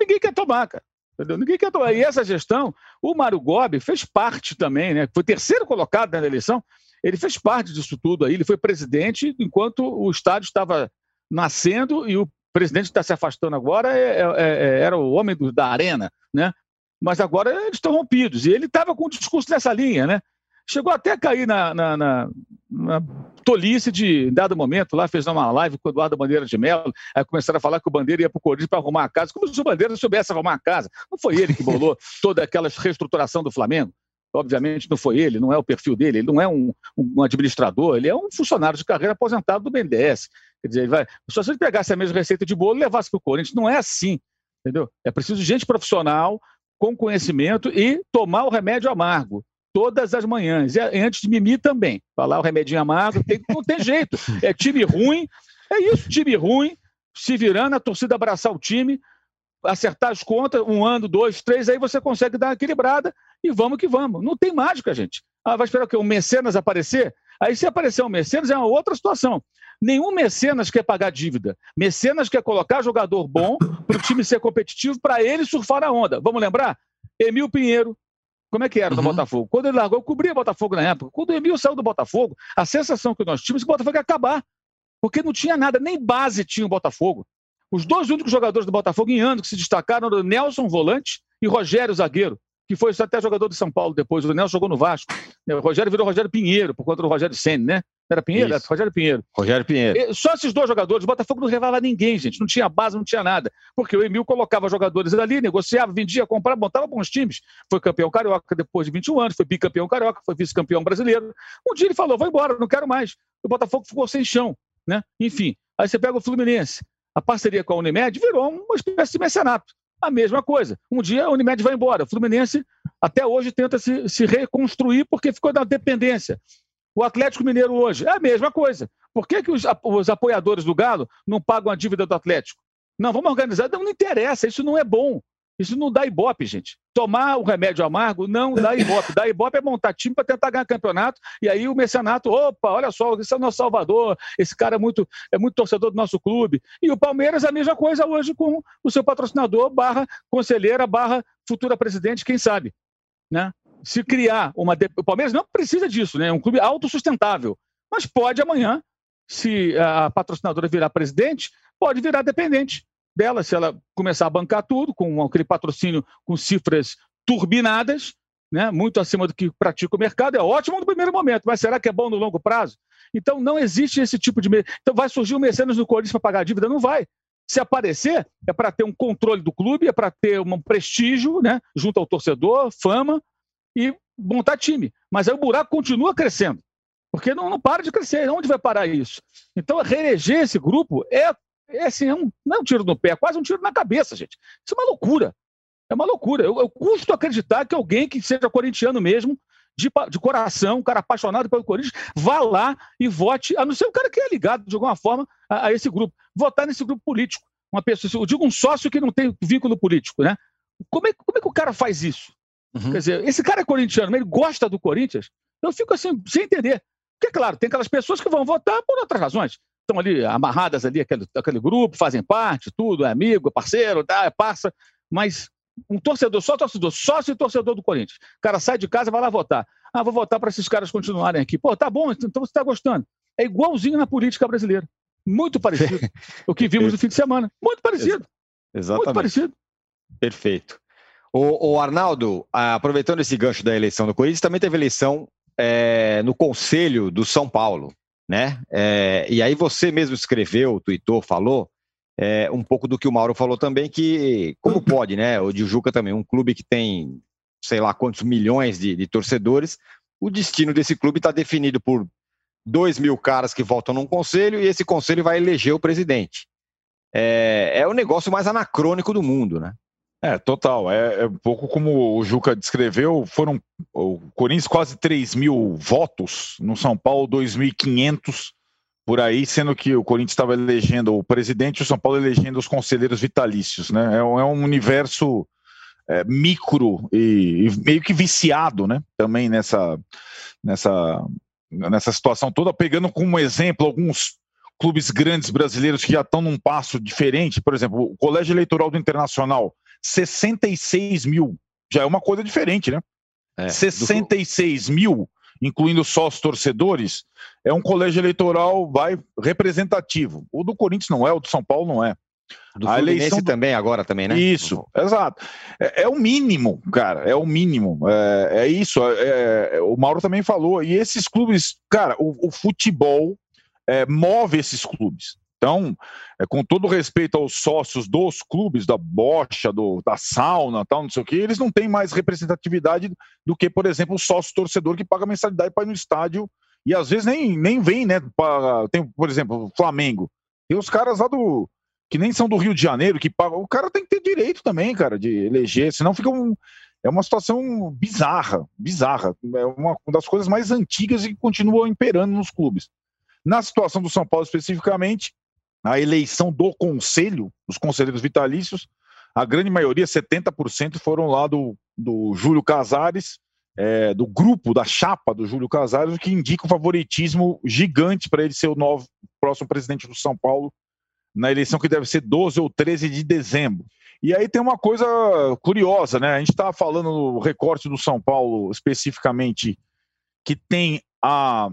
ninguém quer tomar, cara. Entendeu? Ninguém quer tomar. E essa gestão, o Mário Gobi fez parte também, né? Foi terceiro colocado na eleição. Ele fez parte disso tudo aí. Ele foi presidente enquanto o estádio estava nascendo e o presidente está se afastando agora é, é, é, era o homem do, da arena, né? Mas agora eles estão rompidos. E ele estava com um discurso nessa linha, né? Chegou até a cair na, na, na, na tolice de, em dado momento, lá fez uma live com o Eduardo Bandeira de Mello, aí começaram a falar que o Bandeira ia para o Corinthians para arrumar a casa, como se o Bandeira soubesse arrumar a casa. Não foi ele que bolou toda aquela reestruturação do Flamengo. Obviamente não foi ele, não é o perfil dele, ele não é um, um administrador, ele é um funcionário de carreira aposentado do BNDES. Quer dizer, vai, só se ele pegasse a mesma receita de bolo e levasse para o Corinthians, não é assim, entendeu? É preciso gente profissional, com conhecimento e tomar o remédio amargo todas as manhãs. E antes de mimir também. Falar o remedinho amargo, tem, não tem jeito. É time ruim, é isso, time ruim, se virando, a torcida abraçar o time, acertar as contas, um ano, dois, três, aí você consegue dar uma equilibrada e vamos que vamos. Não tem mágica, gente. Ah, vai esperar o quê? Um mecenas aparecer? Aí se aparecer um mecenas é uma outra situação. Nenhum mecenas quer pagar dívida. Mecenas quer colocar jogador bom para o time ser competitivo, para ele surfar a onda. Vamos lembrar? Emil Pinheiro, como é que era uhum. no Botafogo? Quando ele largou, eu cobria o Botafogo na época. Quando o Emil saiu do Botafogo, a sensação que nós tínhamos é que o Botafogo ia acabar. Porque não tinha nada, nem base tinha o Botafogo. Os dois únicos jogadores do Botafogo em ano que se destacaram eram Nelson Volante e Rogério Zagueiro, que foi até jogador de São Paulo depois. O Nelson jogou no Vasco. O Rogério virou Rogério Pinheiro, por conta do Rogério Senna, né? Era Pinheiro? Era Rogério Pinheiro. Rogério Pinheiro. Só esses dois jogadores, o Botafogo não levava ninguém, gente. Não tinha base, não tinha nada. Porque o Emil colocava jogadores ali, negociava, vendia, comprava, montava bons times. Foi campeão carioca depois de 21 anos, foi bicampeão carioca, foi vice-campeão brasileiro. Um dia ele falou: vou embora, não quero mais. O Botafogo ficou sem chão. Né? Enfim, aí você pega o Fluminense. A parceria com a Unimed virou uma espécie de mecenato. A mesma coisa. Um dia a Unimed vai embora. O Fluminense até hoje tenta se, se reconstruir porque ficou na dependência. O Atlético Mineiro hoje é a mesma coisa. Por que, que os, os apoiadores do Galo não pagam a dívida do Atlético? Não, vamos organizar. Não, não interessa, isso não é bom. Isso não dá ibope, gente. Tomar o remédio amargo não dá ibope. Dá ibope é montar time para tentar ganhar campeonato. E aí o mecenato, opa, olha só, esse é o nosso salvador. Esse cara é muito, é muito torcedor do nosso clube. E o Palmeiras a mesma coisa hoje com o seu patrocinador, barra conselheira, barra futura presidente, quem sabe. Né? se criar uma. O Palmeiras não precisa disso, né? É um clube autossustentável. Mas pode amanhã, se a patrocinadora virar presidente, pode virar dependente dela, se ela começar a bancar tudo, com aquele patrocínio com cifras turbinadas, né? muito acima do que pratica o mercado. É ótimo no primeiro momento, mas será que é bom no longo prazo? Então não existe esse tipo de. Então vai surgir o mecenas no Corinthians para pagar a dívida? Não vai. Se aparecer, é para ter um controle do clube, é para ter um prestígio né, junto ao torcedor, fama, e montar time. Mas aí o buraco continua crescendo, porque não, não para de crescer. Onde vai parar isso? Então, reeleger esse grupo é, é, assim, é um, não é um tiro no pé, é quase um tiro na cabeça, gente. Isso é uma loucura. É uma loucura. Eu, eu custo acreditar que alguém que seja corintiano mesmo, de, de coração, um cara apaixonado pelo Corinthians, vá lá e vote, a não ser um cara que é ligado de alguma forma a, a esse grupo, votar nesse grupo político. Uma pessoa, eu digo um sócio que não tem vínculo político, né? Como é, como é que o cara faz isso? Uhum. Quer dizer, esse cara é corintiano, mas ele gosta do Corinthians. Eu fico assim, sem entender. Porque, claro, tem aquelas pessoas que vão votar por outras razões. Estão ali amarradas ali, aquele, aquele grupo, fazem parte, tudo, é amigo, é parceiro, tá, é parça. Mas um torcedor, só torcedor, sócio e torcedor do Corinthians. O cara sai de casa e vai lá votar. Ah, vou votar para esses caras continuarem aqui. Pô, tá bom, então você está gostando. É igualzinho na política brasileira. Muito parecido. o que vimos no fim de semana. Muito parecido. Exatamente. Muito parecido. Perfeito. O, o Arnaldo, aproveitando esse gancho da eleição do Corinthians, também teve eleição é, no Conselho do São Paulo, né? É, e aí você mesmo escreveu, tweetou, falou é, um pouco do que o Mauro falou também, que como pode, né? O Juca também, um clube que tem sei lá quantos milhões de, de torcedores, o destino desse clube está definido por dois mil caras que votam num conselho e esse conselho vai eleger o presidente. É, é o negócio mais anacrônico do mundo, né? É, total. É, é, um pouco como o Juca descreveu, foram o Corinthians quase 3 mil votos, no São Paulo 2.500 por aí, sendo que o Corinthians estava elegendo o presidente e o São Paulo elegendo os conselheiros vitalícios, né? É, um, é um universo é, micro e, e, meio que viciado, né? Também nessa, nessa, nessa situação toda, pegando como exemplo alguns clubes grandes brasileiros que já estão num passo diferente, por exemplo, o Colégio Eleitoral do Internacional 66 mil. Já é uma coisa diferente, né? É, 66 do... mil, incluindo sócios torcedores, é um colégio eleitoral vai representativo. O do Corinthians não é, o do São Paulo não é. Do a eleição do... também agora também, né? Isso, exato. É, é, o mínimo, cara, é o mínimo. É, é isso. É, é, o Mauro também falou. E esses clubes, cara, o, o futebol é, move esses clubes. Então, é, com todo respeito aos sócios dos clubes, da bocha, do, da sauna, tal, não sei o que, eles não têm mais representatividade do que, por exemplo, o sócio torcedor que paga mensalidade para ir no estádio e às vezes nem, nem vem, né? Pra, tem, por exemplo, o Flamengo. Tem os caras lá do. que nem são do Rio de Janeiro, que pagam. O cara tem que ter direito também, cara, de eleger, senão fica um. É uma situação bizarra, bizarra. É uma das coisas mais antigas e que continua imperando nos clubes. Na situação do São Paulo especificamente, a eleição do conselho, os conselheiros vitalícios, a grande maioria, 70%, foram lá do, do Júlio Casares, é, do grupo, da chapa do Júlio Casares, o que indica um favoritismo gigante para ele ser o novo próximo presidente do São Paulo na eleição que deve ser 12 ou 13 de dezembro. E aí tem uma coisa curiosa, né? A gente estava falando no recorte do São Paulo especificamente que tem a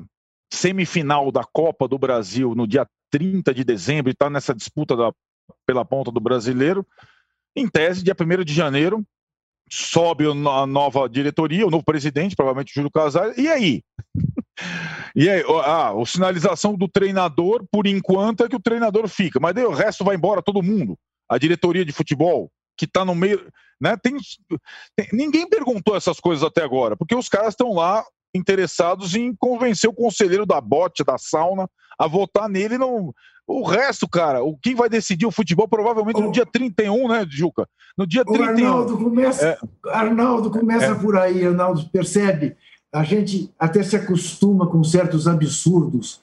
semifinal da Copa do Brasil no dia 30 de dezembro e está nessa disputa da, pela ponta do brasileiro. Em tese, dia 1 de janeiro, sobe a nova diretoria, o novo presidente, provavelmente Júlio Casares, e aí? e aí, ah, a sinalização do treinador, por enquanto, é que o treinador fica, mas daí o resto vai embora, todo mundo. A diretoria de futebol, que está no meio. Né, tem, tem, ninguém perguntou essas coisas até agora, porque os caras estão lá interessados em convencer o conselheiro da bote, da sauna, a votar nele. Não... O resto, cara, o quem vai decidir o futebol provavelmente no dia 31, né, Juca? No dia 31. O Arnaldo começa, é... Arnaldo começa é... por aí, Arnaldo, percebe? A gente até se acostuma com certos absurdos.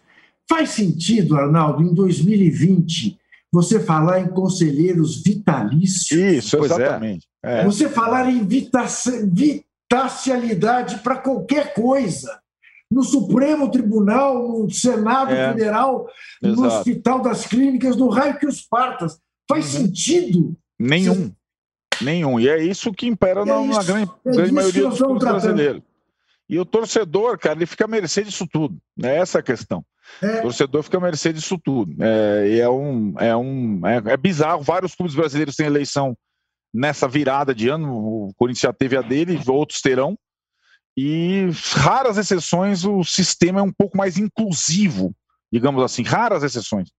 Faz sentido, Arnaldo, em 2020, você falar em conselheiros vitalícios? Isso, é. exatamente. É. Você falar em vitacialidade para qualquer coisa no Supremo Tribunal, no Senado é, Federal, exato. no Hospital das Clínicas, no raio que os partas. Faz uhum. sentido? Nenhum. Você... Nenhum. E é isso que impera é na, isso, na, grande, é grande maioria dos brasileiros. E o torcedor, cara, ele fica à mercê disso tudo. É essa a questão. É. O torcedor fica à mercê disso tudo. É, e é um. É, um é, é bizarro. Vários clubes brasileiros têm eleição nessa virada de ano. O Corinthians já teve a dele, outros terão. E raras exceções o sistema é um pouco mais inclusivo, digamos assim, raras exceções.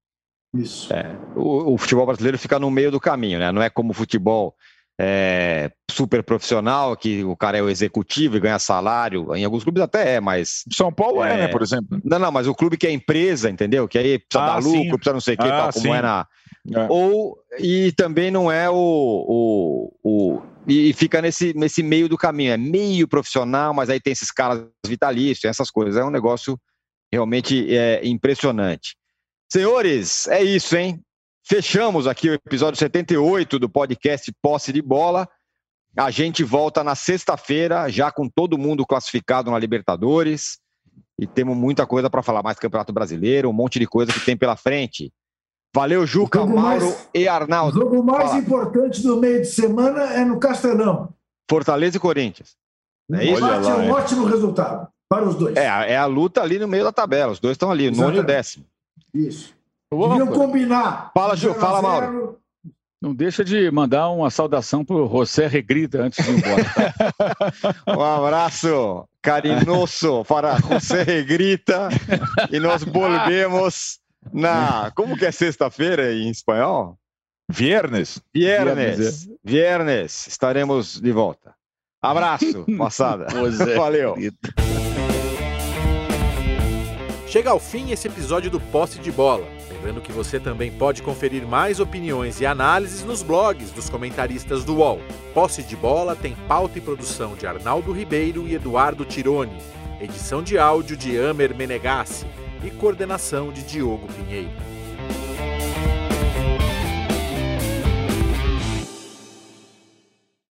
Isso. É, o, o, futebol brasileiro fica no meio do caminho, né? Não é como o futebol é, super profissional, que o cara é o executivo e ganha salário. Em alguns clubes até é, mas. São Paulo é, é né, por exemplo. Não, não, mas o clube que é empresa, entendeu? Que aí precisa ah, dar lucro, sim. precisa não sei o que, ah, tal, como é na. É. Ou, e também não é o, o, o e fica nesse, nesse meio do caminho. É meio profissional, mas aí tem esses caras vitalícios, essas coisas. É um negócio realmente é, impressionante. Senhores, é isso, hein? Fechamos aqui o episódio 78 do podcast Posse de Bola. A gente volta na sexta-feira, já com todo mundo classificado na Libertadores. E temos muita coisa para falar mais Campeonato Brasileiro, um monte de coisa que tem pela frente. Valeu, Juca, Mauro mais, e Arnaldo. O jogo mais Fala. importante do meio de semana é no Castelão. Fortaleza e Corinthians. É isso? Lá, é um ótimo resultado para os dois. É, é a luta ali no meio da tabela. Os dois estão ali, Exatamente. nono e décimo. Isso. Deviam combinar. Fala, Ju, fala, Mauro. Não deixa de mandar uma saudação para o José Regrita antes de ir embora. um abraço carinhoso para José Regrita e nós volvemos na. Como que é sexta-feira em espanhol? Viernes. Viernes. Viernes. Estaremos de volta. Abraço, passada. Valeu. Chega ao fim esse episódio do Posse de Bola. Lembrando que você também pode conferir mais opiniões e análises nos blogs dos comentaristas do UOL. Posse de Bola tem pauta e produção de Arnaldo Ribeiro e Eduardo Tironi. Edição de áudio de Amer Menegassi e coordenação de Diogo Pinheiro.